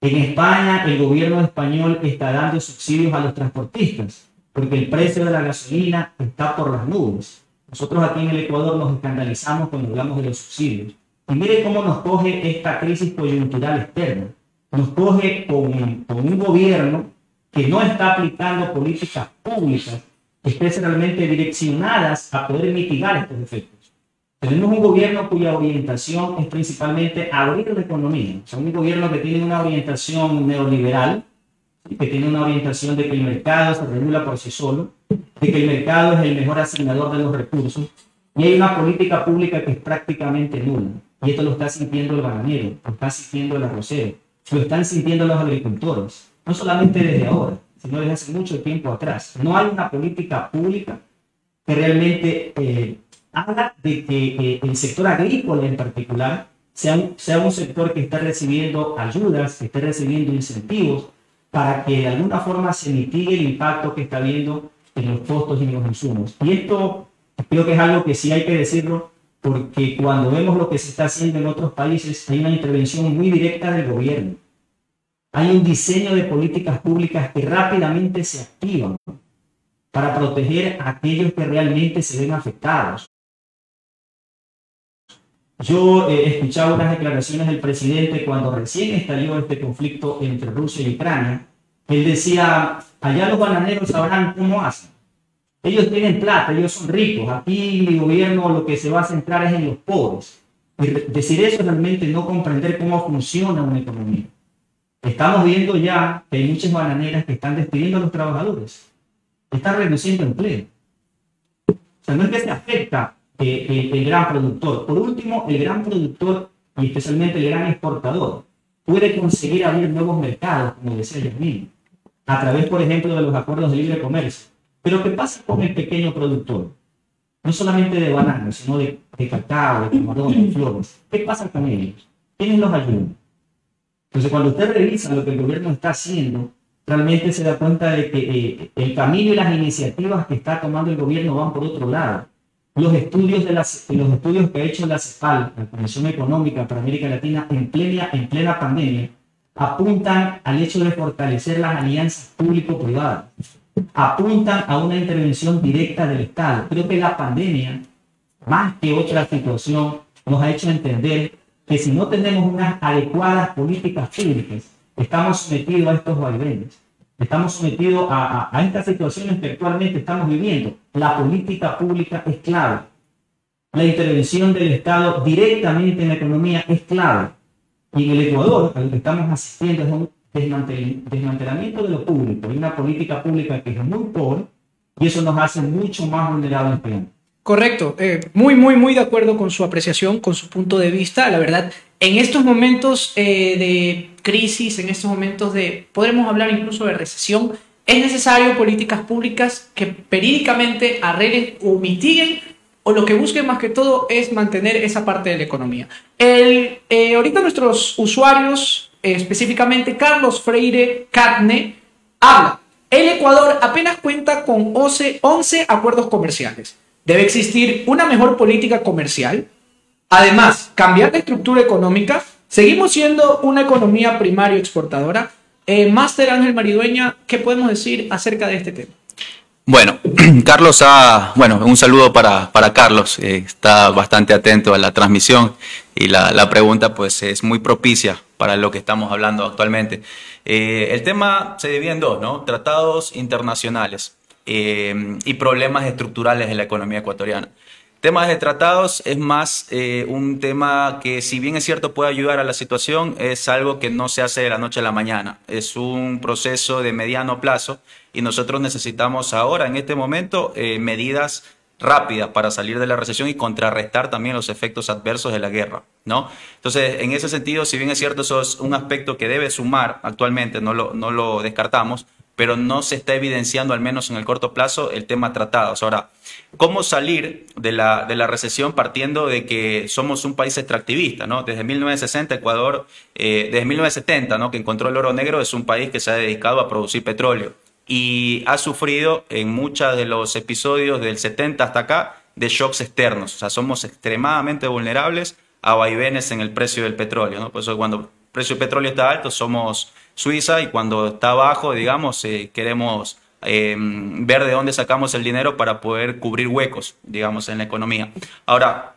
En España, el gobierno español está dando subsidios a los transportistas porque el precio de la gasolina está por las nubes. Nosotros aquí en el Ecuador nos escandalizamos cuando hablamos de los subsidios. Y mire cómo nos coge esta crisis coyuntural externa. Nos coge con, con un gobierno que no está aplicando políticas públicas especialmente direccionadas a poder mitigar estos efectos. Tenemos un gobierno cuya orientación es principalmente abrir la economía. O sea, un gobierno que tiene una orientación neoliberal, que tiene una orientación de que el mercado se regula por sí solo, de que el mercado es el mejor asignador de los recursos, y hay una política pública que es prácticamente nula. Y esto lo está sintiendo el bananero, lo está sintiendo el arrocero, lo están sintiendo los agricultores, no solamente desde ahora, sino desde hace mucho tiempo atrás. No hay una política pública que realmente eh, de que eh, el sector agrícola en particular sea un, sea un sector que está recibiendo ayudas, que esté recibiendo incentivos, para que de alguna forma se mitigue el impacto que está habiendo en los costos y en los insumos. Y esto creo que es algo que sí hay que decirlo, porque cuando vemos lo que se está haciendo en otros países, hay una intervención muy directa del gobierno. Hay un diseño de políticas públicas que rápidamente se activan para proteger a aquellos que realmente se ven afectados. Yo he eh, escuchado unas declaraciones del presidente cuando recién estalló este conflicto entre Rusia y Ucrania. Él decía, allá los bananeros sabrán cómo hacen. Ellos tienen plata, ellos son ricos. Aquí mi gobierno lo que se va a centrar es en los pobres. Decir eso es realmente no comprender cómo funciona una economía. Estamos viendo ya que hay muchas bananeras que están despidiendo a los trabajadores. Están reduciendo empleo. O sea, no es que se afecta el, gran productor. Por último, el gran productor y especialmente el gran exportador puede conseguir abrir nuevos mercados, como decía Yasmin, a través, por ejemplo, de los acuerdos de libre comercio. Pero ¿qué pasa con el pequeño productor? No solamente de bananas, sino de, de cacao, de camarón, de flores. ¿Qué pasa con ellos? ¿Quiénes los ayudan? Entonces, cuando usted revisa lo que el gobierno está haciendo, realmente se da cuenta de que eh, el camino y las iniciativas que está tomando el gobierno van por otro lado. Los estudios, de las, los estudios que ha hecho la CEPAL, la Comisión Económica para América Latina, en plena, en plena pandemia, apuntan al hecho de fortalecer las alianzas público-privadas, apuntan a una intervención directa del Estado. Creo que la pandemia, más que otra situación, nos ha hecho entender que si no tenemos unas adecuadas políticas públicas, estamos sometidos a estos vaivenes. Estamos sometidos a, a, a estas situaciones que actualmente estamos viviendo. La política pública es clave. La intervención del Estado directamente en la economía es clave. Y en el Ecuador, a lo que estamos asistiendo es un desmantelamiento de lo público. Hay una política pública que es muy pobre y eso nos hace mucho más vulnerables Correcto, eh, muy, muy, muy de acuerdo con su apreciación, con su punto de vista. La verdad, en estos momentos eh, de crisis, en estos momentos de, podremos hablar incluso de recesión, es necesario políticas públicas que periódicamente arreglen o mitiguen o lo que busquen más que todo es mantener esa parte de la economía. El, eh, ahorita nuestros usuarios, específicamente Carlos Freire Carne, habla. El Ecuador apenas cuenta con 11, 11 acuerdos comerciales. Debe existir una mejor política comercial. Además, cambiar de estructura económica. Seguimos siendo una economía primaria exportadora. Eh, Máster Ángel Maridueña, ¿qué podemos decir acerca de este tema? Bueno, <clears throat> Carlos ha, bueno, un saludo para, para Carlos, eh, está bastante atento a la transmisión y la, la, pregunta pues es muy propicia para lo que estamos hablando actualmente. Eh, el tema se divide en dos, ¿no? Tratados internacionales eh, y problemas estructurales de la economía ecuatoriana. Temas de tratados es más eh, un tema que, si bien es cierto, puede ayudar a la situación, es algo que no se hace de la noche a la mañana. Es un proceso de mediano plazo y nosotros necesitamos ahora, en este momento, medidas rápidas para salir de la recesión y contrarrestar también los efectos adversos de la guerra, ¿no? Entonces, en ese sentido, si bien es cierto, eso es un aspecto que debe sumar actualmente, no lo, no lo descartamos, pero no se está evidenciando, al menos en el corto plazo, el tema tratados. Ahora, ¿cómo salir de la, de la recesión partiendo de que somos un país extractivista? ¿no? Desde 1960, Ecuador, eh, desde 1970, ¿no? que encontró el oro negro, es un país que se ha dedicado a producir petróleo y ha sufrido en muchos de los episodios del 70 hasta acá de shocks externos. O sea, somos extremadamente vulnerables a vaivenes en el precio del petróleo. ¿no? Por eso cuando el precio del petróleo está alto, somos Suiza y cuando está bajo, digamos, eh, queremos eh, ver de dónde sacamos el dinero para poder cubrir huecos, digamos, en la economía. Ahora,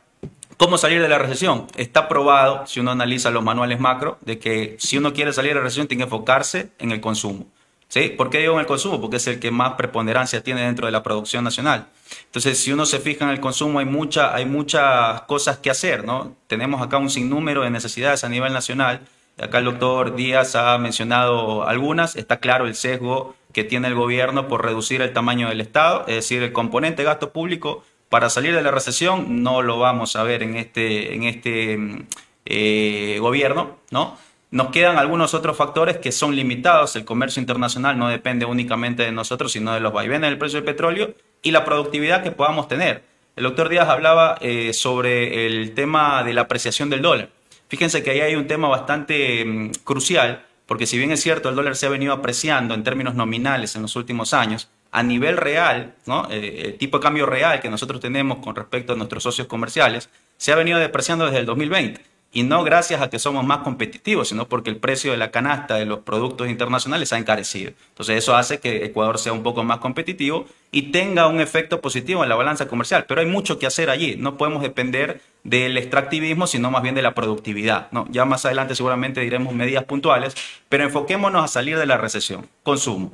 ¿cómo salir de la recesión? Está probado, si uno analiza los manuales macro, de que si uno quiere salir de la recesión tiene que enfocarse en el consumo. ¿Sí? ¿Por qué digo en el consumo? Porque es el que más preponderancia tiene dentro de la producción nacional. Entonces, si uno se fija en el consumo, hay, mucha, hay muchas cosas que hacer, ¿no? Tenemos acá un sinnúmero de necesidades a nivel nacional Acá el doctor Díaz ha mencionado algunas. Está claro el sesgo que tiene el gobierno por reducir el tamaño del Estado, es decir, el componente de gasto público para salir de la recesión no lo vamos a ver en este, en este eh, gobierno, ¿no? Nos quedan algunos otros factores que son limitados. El comercio internacional no depende únicamente de nosotros, sino de los vaivenes del precio del petróleo y la productividad que podamos tener. El doctor Díaz hablaba eh, sobre el tema de la apreciación del dólar. Fíjense que ahí hay un tema bastante mm, crucial, porque si bien es cierto, el dólar se ha venido apreciando en términos nominales en los últimos años, a nivel real, ¿no? Eh, el tipo de cambio real que nosotros tenemos con respecto a nuestros socios comerciales, se ha venido depreciando desde el 2020 y no gracias a que somos más competitivos, sino porque el precio de la canasta de los productos internacionales ha encarecido. Entonces eso hace que Ecuador sea un poco más competitivo y tenga un efecto positivo en la balanza comercial. Pero hay mucho que hacer allí. No podemos depender del extractivismo, sino más bien de la productividad. ¿no? Ya más adelante seguramente diremos medidas puntuales, pero enfoquémonos a salir de la recesión. Consumo.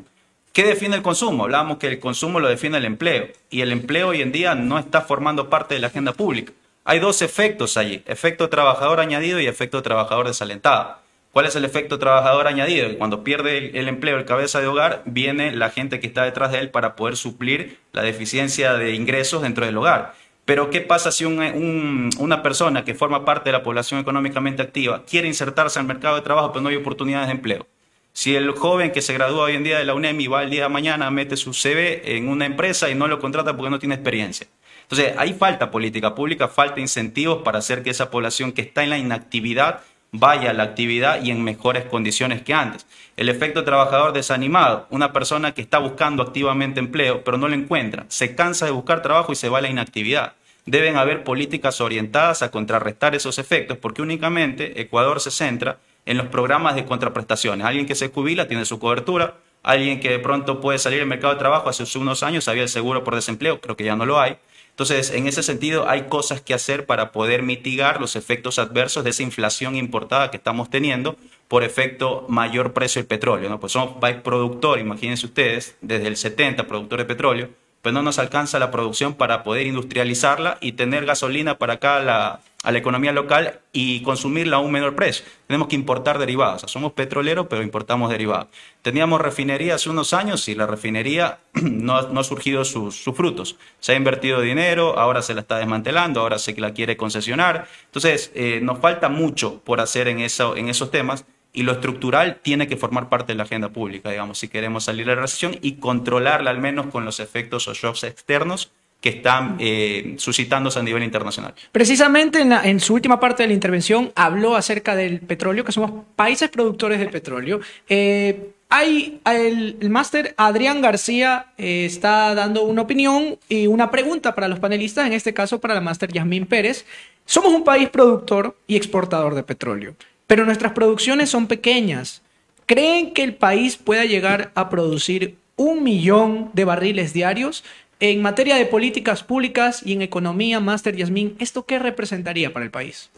¿Qué define el consumo? Hablábamos que el consumo lo define el empleo y el empleo hoy en día no está formando parte de la agenda pública. Hay dos efectos allí, efecto trabajador añadido y efecto trabajador desalentado. ¿Cuál es el efecto trabajador añadido? Cuando pierde el, empleo el cabeza de hogar, viene la gente que está detrás de él para poder suplir la deficiencia de ingresos dentro del hogar. Pero ¿qué pasa si una persona que forma parte de la población económicamente activa quiere insertarse al mercado de trabajo pero no hay oportunidades de empleo? Si el joven que se gradúa hoy en día de la UNEM y va el día de mañana, mete su CV en una empresa y no lo contrata porque no tiene experiencia. Entonces, hay falta política pública, falta incentivos para hacer que esa población que está en la inactividad vaya a la actividad y en mejores condiciones que antes. El efecto trabajador desanimado, una persona que está buscando activamente empleo, pero no lo encuentra, se cansa de buscar trabajo y se va a la inactividad. Deben haber políticas orientadas a contrarrestar esos efectos, porque únicamente Ecuador se centra en los programas de contraprestaciones. Alguien que se jubila tiene su cobertura, alguien que de pronto puede salir al mercado de trabajo, hace unos años había el seguro por desempleo, creo que ya no lo hay entonces, en ese sentido, hay cosas que hacer para poder mitigar los efectos adversos de esa inflación importada que estamos teniendo por efecto mayor precio del petróleo. ¿no? Pues somos país productor, imagínense ustedes, desde el 70 productor de petróleo, pues no nos alcanza la producción para poder industrializarla y tener gasolina para acá la, a la economía local y consumirla a un menor precio. Tenemos que importar derivados. somos petroleros, pero importamos derivados. Teníamos refinería hace unos años y la refinería <clears throat> no, ha surgido sus, frutos. Se ha invertido dinero, ahora se la está desmantelando, ahora se la quiere concesionar. Entonces, eh, nos falta mucho por hacer en, eso, en esos temas y lo estructural tiene que formar parte de la agenda pública, digamos, si queremos salir de la recesión y controlarla al menos con los efectos o shocks externos que están eh, suscitándose a nivel internacional. Precisamente en, su última parte de la intervención habló acerca del petróleo, que somos países productores de petróleo. Eh, hay el, máster Adrián García eh, está dando una opinión y una pregunta para los panelistas, en este caso para la máster Yasmín Pérez. Somos un país productor y exportador de petróleo pero nuestras producciones son pequeñas. ¿Creen que el país pueda llegar a producir un millón de barriles diarios? En materia de políticas públicas y en economía, Master Yasmín, ¿esto qué representaría para el país?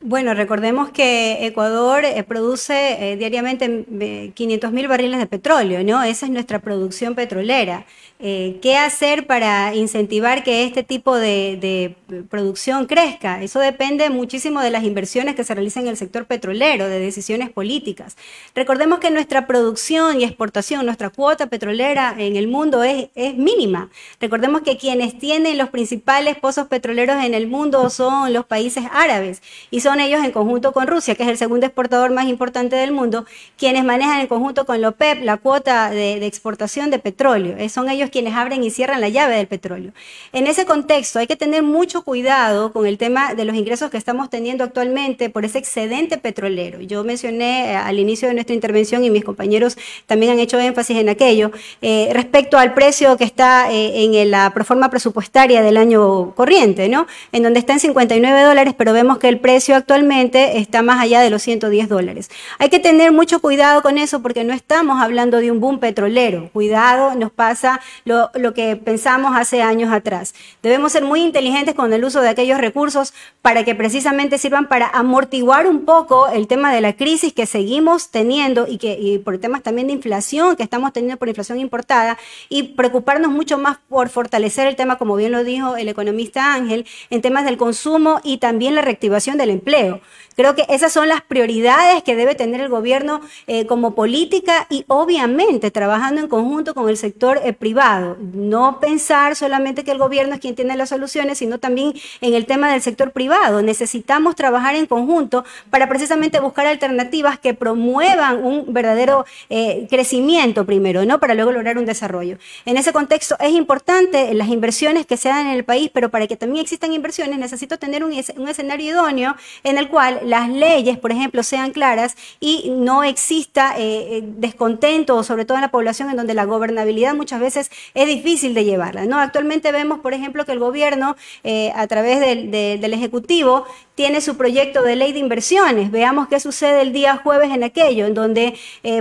Bueno, recordemos que Ecuador eh, produce eh, diariamente 500 mil barriles de petróleo, ¿no? Esa es nuestra producción petrolera. Eh, ¿Qué hacer para incentivar que este tipo de, producción crezca? Eso depende muchísimo de las inversiones que se realicen en el sector petrolero, de decisiones políticas. Recordemos que nuestra producción y exportación, nuestra cuota petrolera en el mundo es, mínima. Recordemos que quienes tienen los principales pozos petroleros en el mundo son los países árabes y son ellos en conjunto con Rusia, que es el segundo exportador más importante del mundo, quienes manejan en conjunto con la OPEP la cuota de, de exportación de petróleo. Son ellos quienes abren y cierran la llave del petróleo. En ese contexto hay que tener mucho cuidado con el tema de los ingresos que estamos teniendo actualmente por ese excedente petrolero. Yo mencioné eh, al inicio de nuestra intervención y mis compañeros también han hecho énfasis en aquello, eh, respecto al precio que está eh, en la proforma presupuestaria del año corriente, ¿no? En donde está en 59 dólares, pero vemos que el precio actualmente está más allá de los 110 dólares. Hay que tener mucho cuidado con eso porque no estamos hablando de un boom petrolero. Cuidado, nos pasa lo, que pensamos hace años atrás. Debemos ser muy inteligentes con el uso de aquellos recursos para que precisamente sirvan para amortiguar un poco el tema de la crisis que seguimos teniendo y que por temas también de inflación que estamos teniendo por inflación importada y preocuparnos mucho más por fortalecer el tema, como bien lo dijo el economista Ángel, en temas del consumo y también la reactivación del empleo. Creo que esas son las prioridades que debe tener el gobierno eh, como política y obviamente trabajando en conjunto con el sector eh, privado. No pensar solamente que el gobierno es quien tiene las soluciones, sino también en el tema del sector privado. Necesitamos trabajar en conjunto para precisamente buscar alternativas que promuevan un verdadero eh, crecimiento primero, ¿no? Para luego lograr un desarrollo. En ese contexto es importante las inversiones que se dan en el país, pero para que también existan inversiones necesito tener un, un escenario idóneo en el cual las leyes, por ejemplo, sean claras y no exista eh, eh, descontento, sobre todo en la población, en donde la gobernabilidad muchas veces es difícil de llevarla. ¿no? Actualmente vemos, por ejemplo, que el gobierno, eh, a través del, del Ejecutivo, tiene su proyecto de ley de inversiones. Veamos qué sucede el día jueves en aquello, en donde,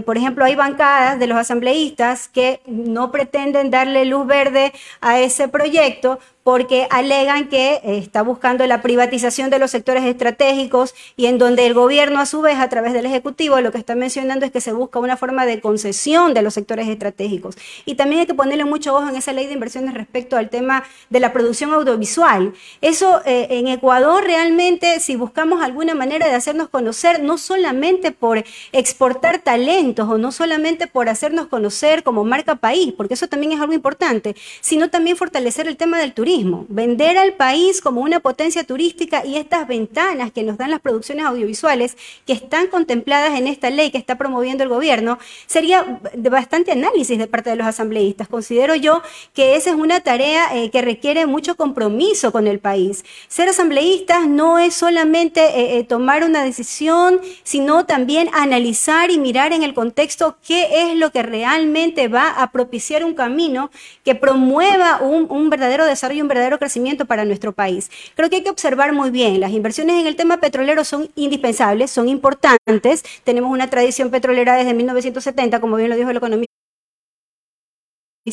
por ejemplo, hay bancadas de los asambleístas que no pretenden darle luz verde a ese proyecto porque alegan que eh, está buscando la privatización de los sectores estratégicos y en donde el gobierno a su vez a través del Ejecutivo lo que está mencionando es que se busca una forma de concesión de los sectores estratégicos. Y también hay que ponerle mucho ojo en esa ley de inversiones respecto al tema de la producción audiovisual. Eso eh, en Ecuador realmente, si buscamos alguna manera de hacernos conocer, no solamente por exportar talentos o no solamente por hacernos conocer como marca país, porque eso también es algo importante, sino también fortalecer el tema del turismo vender al país como una potencia turística y estas ventanas que nos dan las producciones audiovisuales que están contempladas en esta ley que está promoviendo el gobierno, sería de bastante análisis de parte de los asambleístas. Considero yo que esa es una tarea eh, que requiere mucho compromiso con el país. Ser asambleístas no es solamente eh, eh, tomar una decisión, sino también analizar y mirar en el contexto qué es lo que realmente va a propiciar un camino que promueva un, un verdadero desarrollo un verdadero crecimiento para nuestro país. Creo que hay que observar muy bien, las inversiones en el tema petrolero son indispensables, son importantes, tenemos una tradición petrolera desde 1970, como bien lo dijo el economista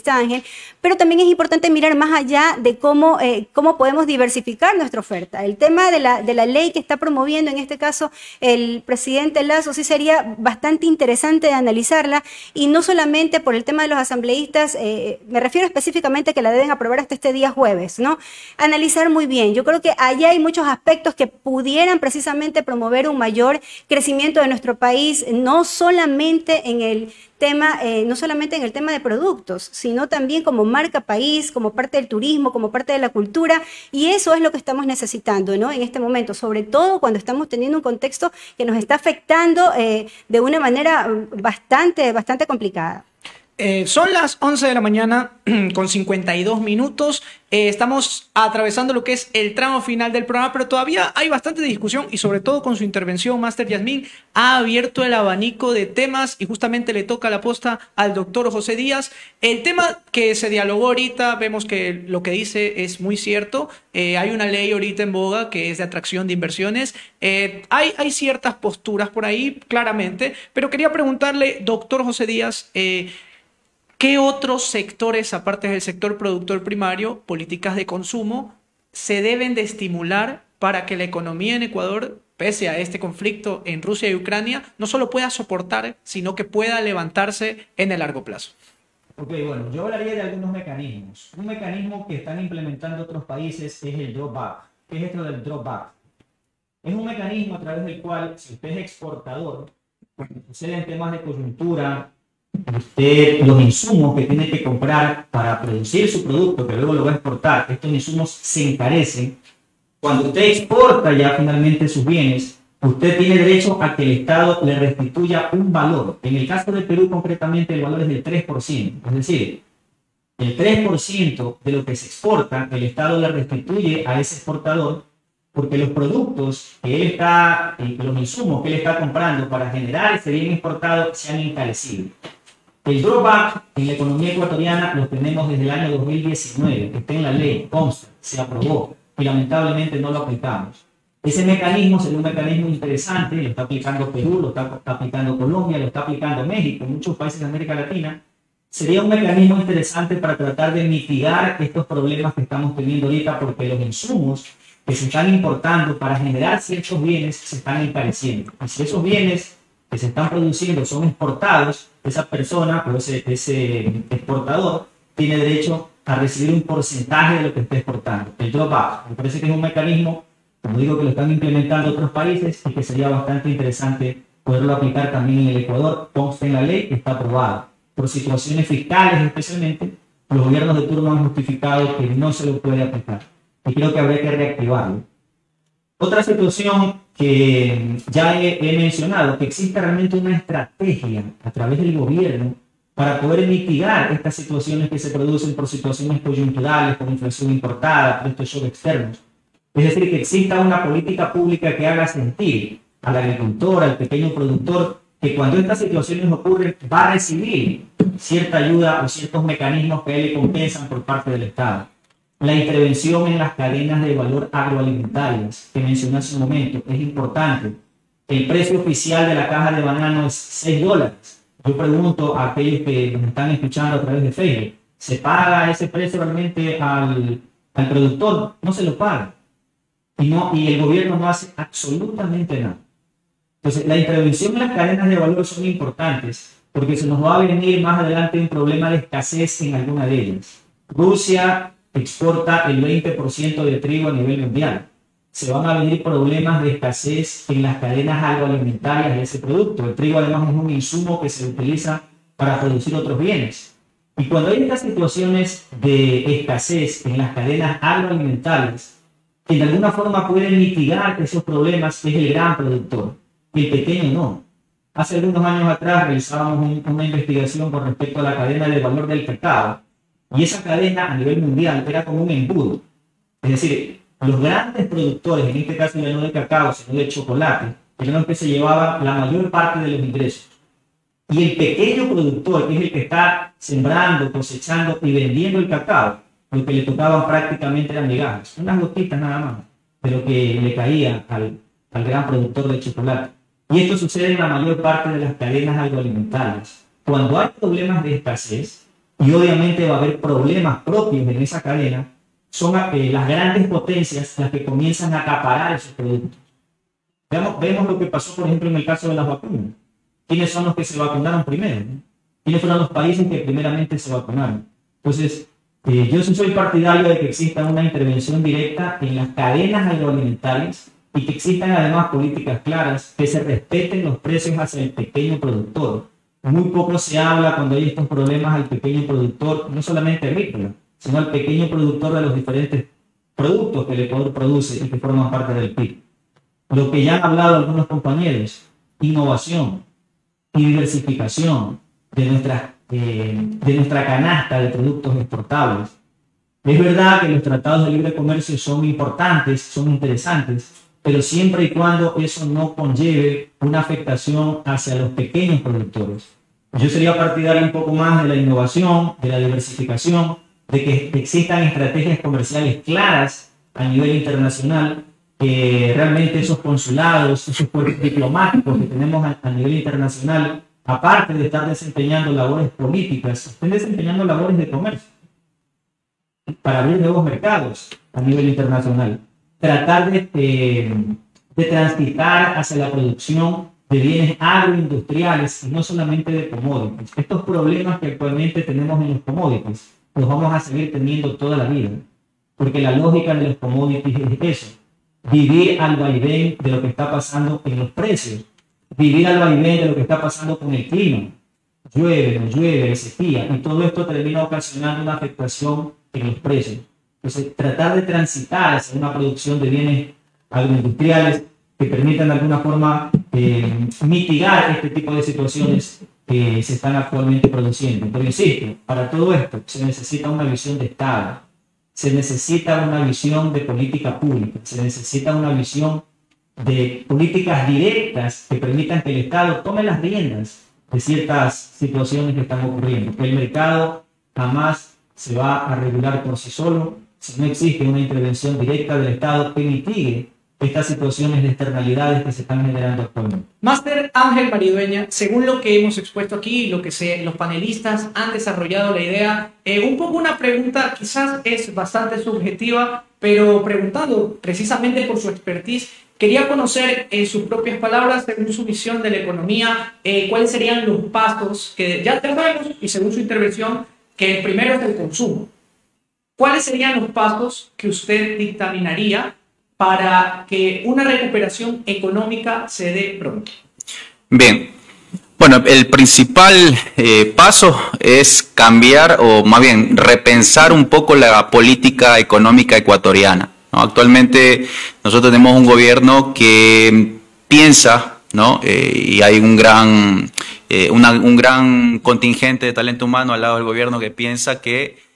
Ángel, pero también es importante mirar más allá de cómo, eh, cómo podemos diversificar nuestra oferta. El tema de la, de la ley que está promoviendo, en este caso, el presidente Lazo, sí sería bastante interesante de analizarla, y no solamente por el tema de los asambleístas, eh, me refiero específicamente a que la deben aprobar hasta este día jueves, ¿no? Analizar muy bien. Yo creo que allá hay muchos aspectos que pudieran precisamente promover un mayor crecimiento de nuestro país, no solamente en el tema, eh, no solamente en el tema de productos, sino también como marca país, como parte del turismo, como parte de la cultura, y eso es lo que estamos necesitando, ¿no? En este momento, sobre todo cuando estamos teniendo un contexto que nos está afectando eh, de una manera bastante, bastante complicada. Eh, son las 11 de la mañana <clears throat> con 52 minutos. Eh, estamos atravesando lo que es el tramo final del programa, pero todavía hay bastante discusión y sobre todo con su intervención, Master Yasmín ha abierto el abanico de temas y justamente le toca la posta al doctor José Díaz. El tema que se dialogó ahorita, vemos que lo que dice es muy cierto. Eh, hay una ley ahorita en boga que es de atracción de inversiones. hay, hay ciertas posturas por ahí, claramente, pero quería preguntarle, doctor José Díaz, ¿Qué otros sectores, aparte del sector productor primario, políticas de consumo, se deben de estimular para que la economía en Ecuador, pese a este conflicto en Rusia y Ucrania, no solo pueda soportar, sino que pueda levantarse en el largo plazo? Ok, bueno, yo hablaría de algunos mecanismos. Un mecanismo que están implementando otros países es el drawback. ¿Qué es esto del drawback? Es un mecanismo a través del cual, si usted es exportador, suceden temas de coyuntura, usted los insumos que tiene que comprar para producir su producto, que luego lo va a exportar, estos insumos se encarecen. Cuando usted exporta ya finalmente sus bienes, usted tiene derecho a que el Estado le restituya un valor. En el caso de Perú, concretamente, el valor es del 3%. Es decir, el 3% de lo que se exporta, el Estado le restituye a ese exportador porque los productos que él está, eh, los insumos que él está comprando para generar ese bien exportado se han encarecido. El drawback en la economía ecuatoriana lo tenemos desde el año 2019, que está en la ley, consta, se aprobó y lamentablemente no lo aplicamos. Ese mecanismo sería un mecanismo interesante, lo está aplicando Perú, lo está, aplicando Colombia, lo está aplicando México, muchos países de América Latina. Sería un mecanismo interesante para tratar de mitigar estos problemas que estamos teniendo ahorita porque los insumos que se están importando para generar ciertos bienes se están encareciendo. Y si esos bienes que se están produciendo son exportados, esa persona o ese, ese exportador tiene derecho a recibir un porcentaje de lo que está exportando. El drop Me parece que es un mecanismo, como digo, que lo están implementando otros países y que sería bastante interesante poderlo aplicar también en el Ecuador. Consta en la ley está aprobada. Por situaciones fiscales especialmente, los gobiernos de turno han justificado que no se lo puede aplicar. Y creo que habría que reactivarlo. Otra situación que ya he, mencionado, que existe realmente una estrategia a través del gobierno para poder mitigar estas situaciones que se producen por situaciones coyunturales, por inflación importada, por estos shocks externos. Es decir, que exista una política pública que haga sentir al agricultor, al pequeño productor, que cuando estas situaciones ocurren va a recibir cierta ayuda o ciertos mecanismos que le compensan por parte del Estado. La intervención en las cadenas de valor agroalimentarias que mencioné hace un momento es importante. El precio oficial de la caja de banano es 6 dólares. Yo pregunto a aquellos que nos están escuchando a través de Facebook, ¿se paga ese precio realmente al, al productor? No se lo paga. Y, no, y el gobierno no hace absolutamente nada. Entonces, la intervención en las cadenas de valor son importantes porque se nos va a venir más adelante un problema de escasez en alguna de ellas. Rusia exporta el 20% de trigo a nivel mundial. Se van a venir problemas de escasez en las cadenas agroalimentarias de ese producto. El trigo además es un insumo que se utiliza para producir otros bienes. Y cuando hay estas situaciones de escasez en las cadenas agroalimentarias, que de alguna forma pueden mitigar esos problemas es el gran productor, el pequeño no. Hace algunos años atrás realizábamos una investigación con respecto a la cadena de valor del cacao y esa cadena a nivel mundial era como un embudo. Es decir, los grandes productores, en este caso ya no de cacao, sino de chocolate, eran los que se llevaban la mayor parte de los ingresos. Y el pequeño productor, que es el que está sembrando, cosechando y vendiendo el cacao, lo que le tocaban prácticamente eran migajas, unas gotitas nada más, pero que le caía al, al gran productor de chocolate. Y esto sucede en la mayor parte de las cadenas agroalimentarias. Cuando hay problemas de escasez, y obviamente va a haber problemas propios en esa cadena, son eh, las grandes potencias las que comienzan a acaparar esos productos. Vemos, vemos lo que pasó, por ejemplo, en el caso de las vacunas. ¿Quiénes son los que se vacunaron primero? ¿Quiénes fueron los países que primeramente se vacunaron? Entonces, eh, yo sí soy partidario de que exista una intervención directa en las cadenas agroalimentarias y que existan además políticas claras, que se respeten los precios hacia el pequeño productor. Muy poco se habla cuando hay estos problemas al pequeño productor, no solamente agrícola, sino al pequeño productor de los diferentes productos que el Ecuador produce y que forman parte del PIB. Lo que ya han hablado algunos compañeros, innovación y diversificación de nuestra, eh, de nuestra canasta de productos exportables. Es verdad que los tratados de libre comercio son importantes, son interesantes, pero siempre y cuando eso no conlleve una afectación hacia los pequeños productores. Yo sería partidario un poco más de la innovación, de la diversificación, de que existan estrategias comerciales claras a nivel internacional, que realmente esos consulados, esos cuerpos diplomáticos que tenemos a, a nivel internacional, aparte de estar desempeñando labores políticas, estén desempeñando labores de comercio para abrir nuevos mercados a nivel internacional tratar de, eh, de, transitar hacia la producción de bienes agroindustriales y no solamente de commodities. Estos problemas que actualmente tenemos en los commodities los vamos a seguir teniendo toda la vida, porque la lógica de los commodities es eso, vivir al vaivén de lo que está pasando en los precios, vivir al vaivén de lo que está pasando con el clima. Llueve, no llueve, sequía, y todo esto termina ocasionando una afectación en los precios. Entonces, tratar de transitar hacia una producción de bienes agroindustriales que permitan de alguna forma eh, mitigar este tipo de situaciones que se están actualmente produciendo. Pero insisto, para todo esto se necesita una visión de Estado, se necesita una visión de política pública, se necesita una visión de políticas directas que permitan que el Estado tome las riendas de ciertas situaciones que están ocurriendo, que el mercado jamás se va a regular por sí solo, si no existe una intervención directa del Estado que mitigue estas situaciones de externalidades que se están generando actualmente. Máster Ángel Maridueña, según lo que hemos expuesto aquí, lo que se, los panelistas han desarrollado la idea, eh, un poco una pregunta quizás es bastante subjetiva, pero preguntando precisamente por su expertise, quería conocer en sus propias palabras, según su visión de la economía, eh, cuáles serían los pasos que ya sabemos y según su intervención, que el primero es el consumo. ¿Cuáles serían los pasos que usted dictaminaría para que una recuperación económica se dé pronto? Bien, bueno, el principal eh, paso es cambiar o más bien repensar un poco la política económica ecuatoriana. Actualmente nosotros tenemos un gobierno que piensa, ¿no? Eh, y hay un gran, eh, un gran contingente de talento humano al lado del gobierno que piensa que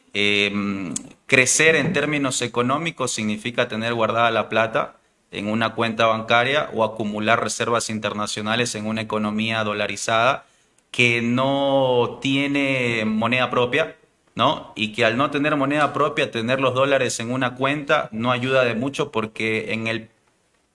Crecer en términos económicos significa tener guardada la plata en una cuenta bancaria o acumular reservas internacionales en una economía dolarizada que no tiene moneda propia, ¿no? Y que al no tener moneda propia, tener los dólares en una cuenta no ayuda de mucho porque en el,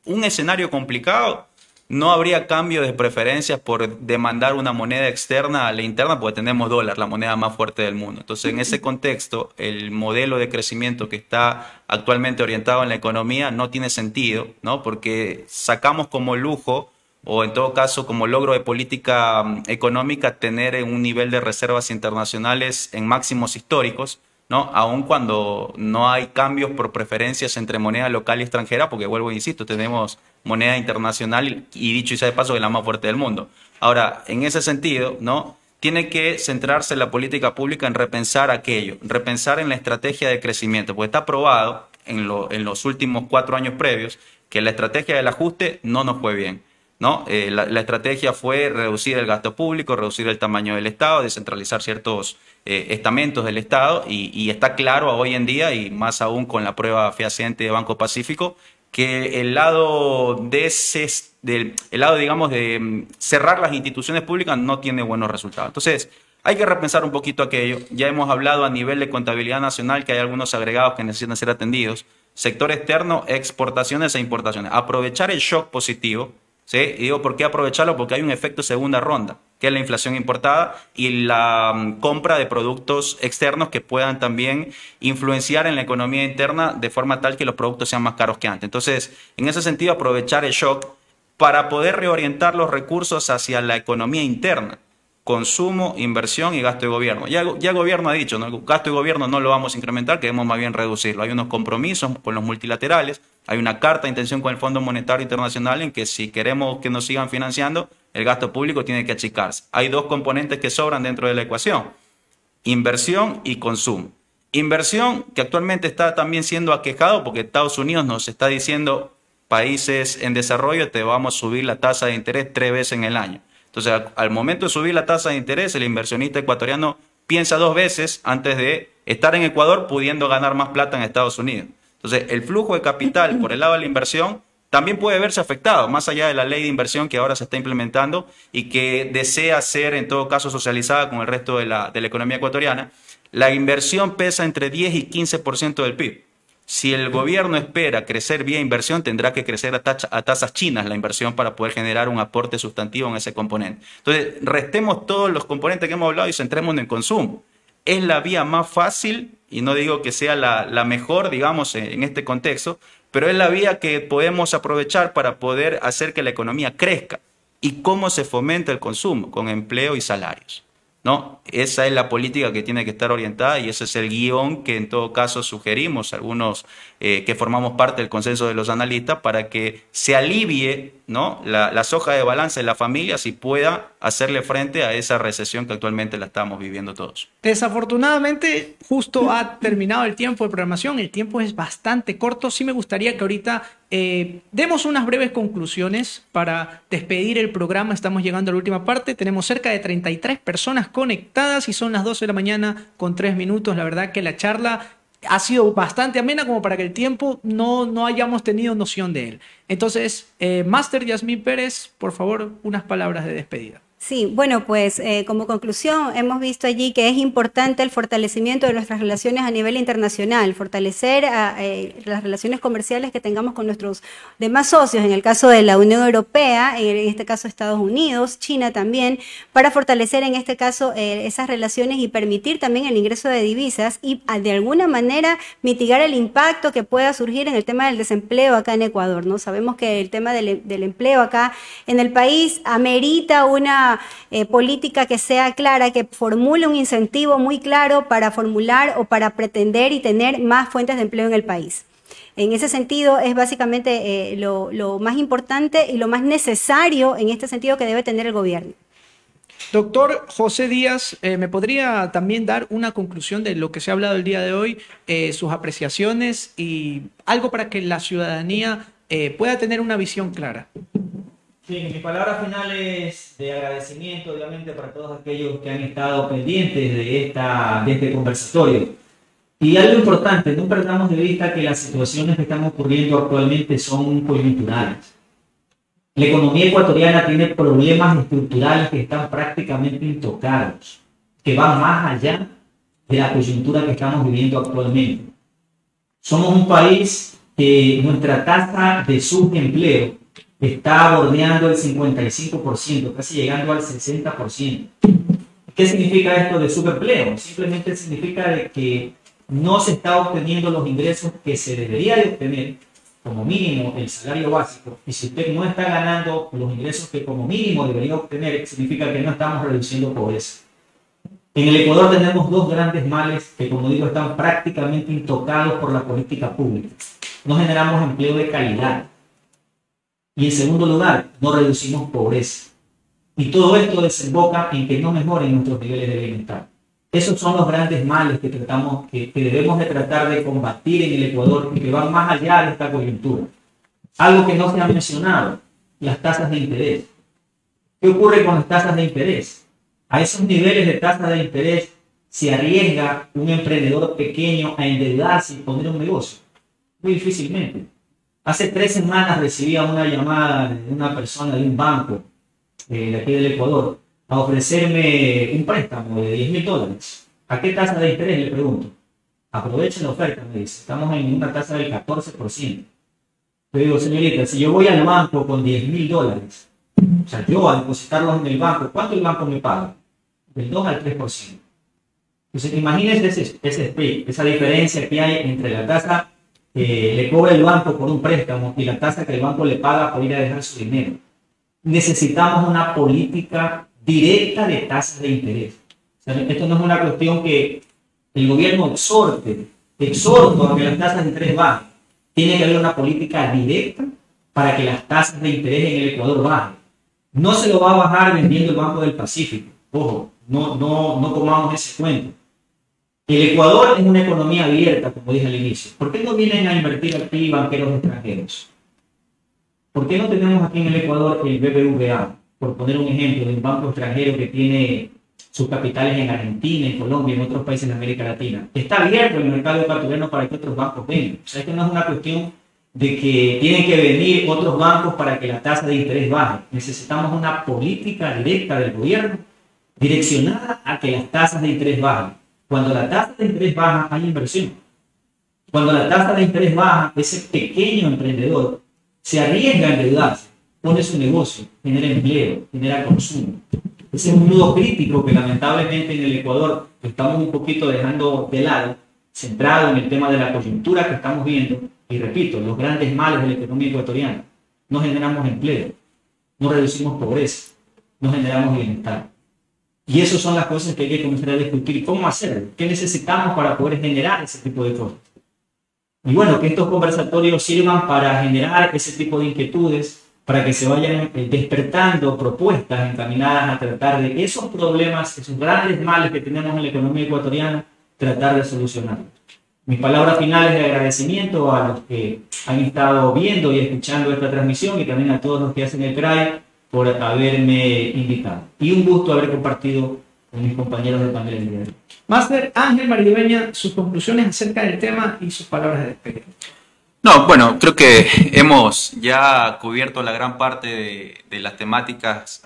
un escenario complicado no habría cambio de preferencias por demandar una moneda externa a la interna porque tenemos dólar, la moneda más fuerte del mundo. Entonces, en ese contexto, el modelo de crecimiento que está actualmente orientado en la economía no tiene sentido, ¿no? Porque sacamos como lujo o en todo caso como logro de política mm, económica tener un nivel de reservas internacionales en máximos históricos, ¿no? Aun cuando no hay cambios por preferencias entre moneda local y extranjera, porque vuelvo e insisto, tenemos moneda internacional y dicho y sea de paso que es la más fuerte del mundo. Ahora, en ese sentido, ¿no? Tiene que centrarse la política pública en repensar aquello, repensar en la estrategia de crecimiento, porque está probado en, en los últimos cuatro años previos que la estrategia del ajuste no nos fue bien. ¿No? Eh, la, estrategia fue reducir el gasto público, reducir el tamaño del Estado, descentralizar ciertos eh, estamentos del Estado y, está claro hoy en día, y más aún con la prueba fehaciente de Banco Pacífico, que el lado del, el lado, digamos, de mm, cerrar las instituciones públicas no tiene buenos resultados. Entonces, hay que repensar un poquito aquello. Ya hemos hablado a nivel de contabilidad nacional que hay algunos agregados que necesitan ser atendidos. Sector externo, exportaciones e importaciones. Aprovechar el shock positivo, ¿sí? Y digo, ¿por qué aprovecharlo? Porque hay un efecto segunda ronda, que es la inflación importada y la mm, compra de productos externos que puedan también influenciar en la economía interna de forma tal que los productos sean más caros que antes. Entonces, en ese sentido, aprovechar el shock para poder reorientar los recursos hacia la economía interna consumo, inversión y gasto de gobierno. Ya, el gobierno ha dicho, el gasto de gobierno no lo vamos a incrementar, queremos más bien reducirlo. Hay unos compromisos con los multilaterales, hay una carta de intención con el Fondo Monetario Internacional en que si queremos que nos sigan financiando, el gasto público tiene que achicarse. Hay dos componentes que sobran dentro de la ecuación, inversión y consumo. Inversión que actualmente está también siendo aquejado porque Estados Unidos nos está diciendo, países en desarrollo, te vamos a subir la tasa de interés tres veces en el año. Entonces, al momento de subir la tasa de interés, el inversionista ecuatoriano piensa dos veces antes de estar en Ecuador pudiendo ganar más plata en Estados Unidos. Entonces, el flujo de capital por el lado de la inversión también puede verse afectado, más allá de la ley de inversión que ahora se está implementando y que desea ser, en todo caso, socializada con el resto de la, de la economía ecuatoriana. La inversión pesa entre 10 y 15% del PIB. Si el gobierno espera crecer vía inversión, tendrá que crecer a, tasas chinas la inversión para poder generar un aporte sustantivo en ese componente. Entonces, restemos todos los componentes que hemos hablado y centrémonos en consumo. Es la vía más fácil, y no digo que sea la, la mejor, digamos, en este contexto, pero es la vía que podemos aprovechar para poder hacer que la economía crezca. ¿Y cómo se fomenta el consumo? Con empleo y salarios. ¿No? Esa es la política que tiene que estar orientada y ese es el guion que en todo caso sugerimos algunos eh, que formamos parte del consenso de los analistas para que se alivie ¿no? la, la soja de balance de la familia y pueda hacerle frente a esa recesión que actualmente la estamos viviendo todos. Desafortunadamente, justo ha terminado el tiempo de programación, el tiempo es bastante corto. Sí me gustaría que ahorita eh, demos unas breves conclusiones para despedir el programa. Estamos llegando a la última parte. Tenemos cerca de 33 personas conectadas y son las 12 de la mañana con 3 minutos. La verdad que la charla ha sido bastante amena como para que el tiempo no, no hayamos tenido noción de él. Entonces, eh, Master Yasmín Pérez, por favor, unas palabras de despedida. Sí, bueno, pues eh, como conclusión hemos visto allí que es importante el fortalecimiento de nuestras relaciones a nivel internacional, fortalecer eh, las relaciones comerciales que tengamos con nuestros demás socios, en el caso de la Unión Europea, en este caso Estados Unidos, China también, para fortalecer en este caso eh, esas relaciones y permitir también el ingreso de divisas y ah, de alguna manera mitigar el impacto que pueda surgir en el tema del desempleo acá en Ecuador. ¿no? Sabemos que el tema del, del empleo acá en el país amerita una eh, política que sea clara, que formule un incentivo muy claro para formular o para pretender y tener más fuentes de empleo en el país. En ese sentido, es básicamente eh, lo, más importante y lo más necesario en este sentido que debe tener el gobierno. Doctor José Díaz, eh, ¿me podría también dar una conclusión de lo que se ha hablado el día de hoy, sus apreciaciones y algo para que la ciudadanía pueda tener una visión clara? Sí, mis palabras finales de agradecimiento, obviamente, para todos aquellos que han estado pendientes de, esta, de este conversatorio. Y algo importante, no perdamos de vista que las situaciones que están ocurriendo actualmente son coyunturales. La economía ecuatoriana tiene problemas estructurales que están prácticamente intocados, que van más allá de la coyuntura que estamos viviendo actualmente. Somos un país que nuestra tasa de subempleo está bordeando el 55%, casi llegando al 60%. ¿Qué significa esto de subempleo? Simplemente significa que no se está obteniendo los ingresos que se debería de obtener, como mínimo el salario básico, y si usted no está ganando los ingresos que como mínimo debería obtener, significa que no estamos reduciendo pobreza. En el Ecuador tenemos dos grandes males que, como digo, están prácticamente intocados por la política pública. No generamos empleo de calidad y en segundo lugar, no reducimos pobreza. Y todo esto desemboca en que no mejoren nuestros niveles de bienestar. Esos son los grandes males que, tratamos, que, debemos de tratar de combatir en el Ecuador y que van más allá de esta coyuntura. Algo que no se ha mencionado, las tasas de interés. ¿Qué ocurre con las tasas de interés? A esos niveles de tasa de interés se arriesga un emprendedor pequeño a endeudarse y poner un negocio. Muy difícilmente. Hace tres semanas recibía una llamada de una persona de un banco eh, de aquí del Ecuador a ofrecerme un préstamo de 10 mil dólares. ¿A qué tasa de interés? Le pregunto. Aprovechen la oferta, me dice. Estamos en una tasa del 14%. Le digo, señorita, si yo voy al banco con 10 mil dólares, o sea, yo a depositarlos en el banco, ¿cuánto el banco me paga? Del 2 al 3%. Entonces, imagínense ese, ese esa diferencia que hay entre la tasa que le cobra el banco por un préstamo y la tasa que el banco le paga por ir a dejar su dinero. Necesitamos una política directa de tasas de interés. esto no es una cuestión que el gobierno exhorte, exhorto a que las tasas de interés bajen. Tiene que haber una política directa para que las tasas de interés en el Ecuador bajen. No se lo va a bajar vendiendo el Banco del Pacífico. Ojo, no, no, no comamos ese cuento. El Ecuador es una economía abierta, como dije al inicio. ¿Por qué no vienen a invertir aquí banqueros extranjeros? ¿Por qué no tenemos aquí en el Ecuador el BBVA? Por poner un ejemplo de un banco extranjero que tiene sus capitales en Argentina, en Colombia, en otros países de América Latina. Está abierto el mercado ecuatoriano para que otros bancos vengan. O sea, esto no es una cuestión de que tienen que venir otros bancos para que la tasa de interés baje. Necesitamos una política directa del gobierno direccionada a que las tasas de interés bajen. Cuando la tasa de interés baja, hay inversión. Cuando la tasa de interés baja, ese pequeño emprendedor se arriesga a endeudarse, pone su negocio, genera empleo, genera consumo. Ese es un nudo crítico que lamentablemente en el Ecuador estamos un poquito dejando de lado, centrado en el tema de la coyuntura que estamos viendo. Y repito, los grandes males de la economía ecuatoriana. No generamos empleo, no reducimos pobreza, no generamos bienestar. Y esas son las cosas que hay que comenzar a discutir. ¿Cómo hacerlo? ¿Qué necesitamos para poder generar ese tipo de cosas? Y bueno, que estos conversatorios sirvan para generar ese tipo de inquietudes, para que se vayan eh, despertando propuestas encaminadas a tratar de esos problemas, esos grandes males que tenemos en la economía ecuatoriana, tratar de solucionarlos. Mis palabras finales de agradecimiento a los que han estado viendo y escuchando esta transmisión y también a todos los que hacen el CRAI por haberme invitado. Y un gusto haber compartido con mis compañeros de panel el día Máster Ángel Maridueña, sus conclusiones acerca del tema y sus palabras de despedida. No, bueno, creo que hemos ya cubierto la gran parte de, las temáticas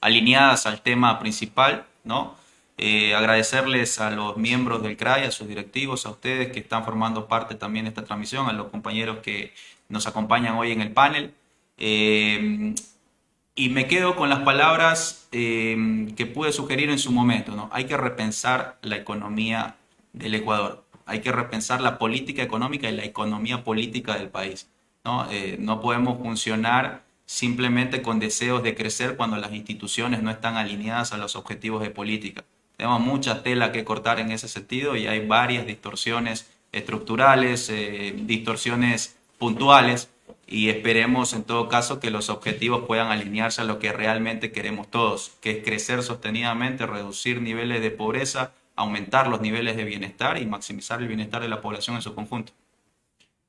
alineadas al tema principal, ¿no? Eh, agradecerles a los miembros del CRAI, a sus directivos, a ustedes que están formando parte también de esta transmisión, a los compañeros que nos acompañan hoy en el panel. Eh, y me quedo con las palabras eh, que pude sugerir en su momento, ¿no? Hay que repensar la economía del Ecuador, hay que repensar la política económica y la economía política del país, ¿no? Eh, no podemos funcionar simplemente con deseos de crecer cuando las instituciones no están alineadas a los objetivos de política. Tenemos mucha tela que cortar en ese sentido y hay varias distorsiones estructurales, eh, distorsiones puntuales y esperemos en todo caso que los objetivos puedan alinearse a lo que realmente queremos todos, que es crecer sostenidamente, reducir niveles de pobreza, aumentar los niveles de bienestar y maximizar el bienestar de la población en su conjunto.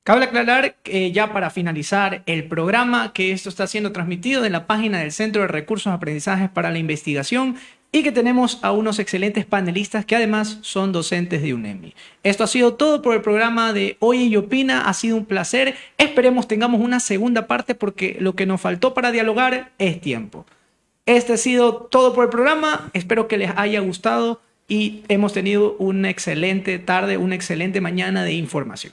Cabe aclarar que ya para finalizar el programa que esto está siendo transmitido en la página del Centro de Recursos de Aprendizajes para la Investigación y que tenemos a unos excelentes panelistas que además son docentes de UNEMI. Esto ha sido todo por el programa de Hoy en Yopina, ha sido un placer, esperemos tengamos una segunda parte porque lo que nos faltó para dialogar es tiempo. Este ha sido todo por el programa, espero que les haya gustado y hemos tenido una excelente tarde, una excelente mañana de información.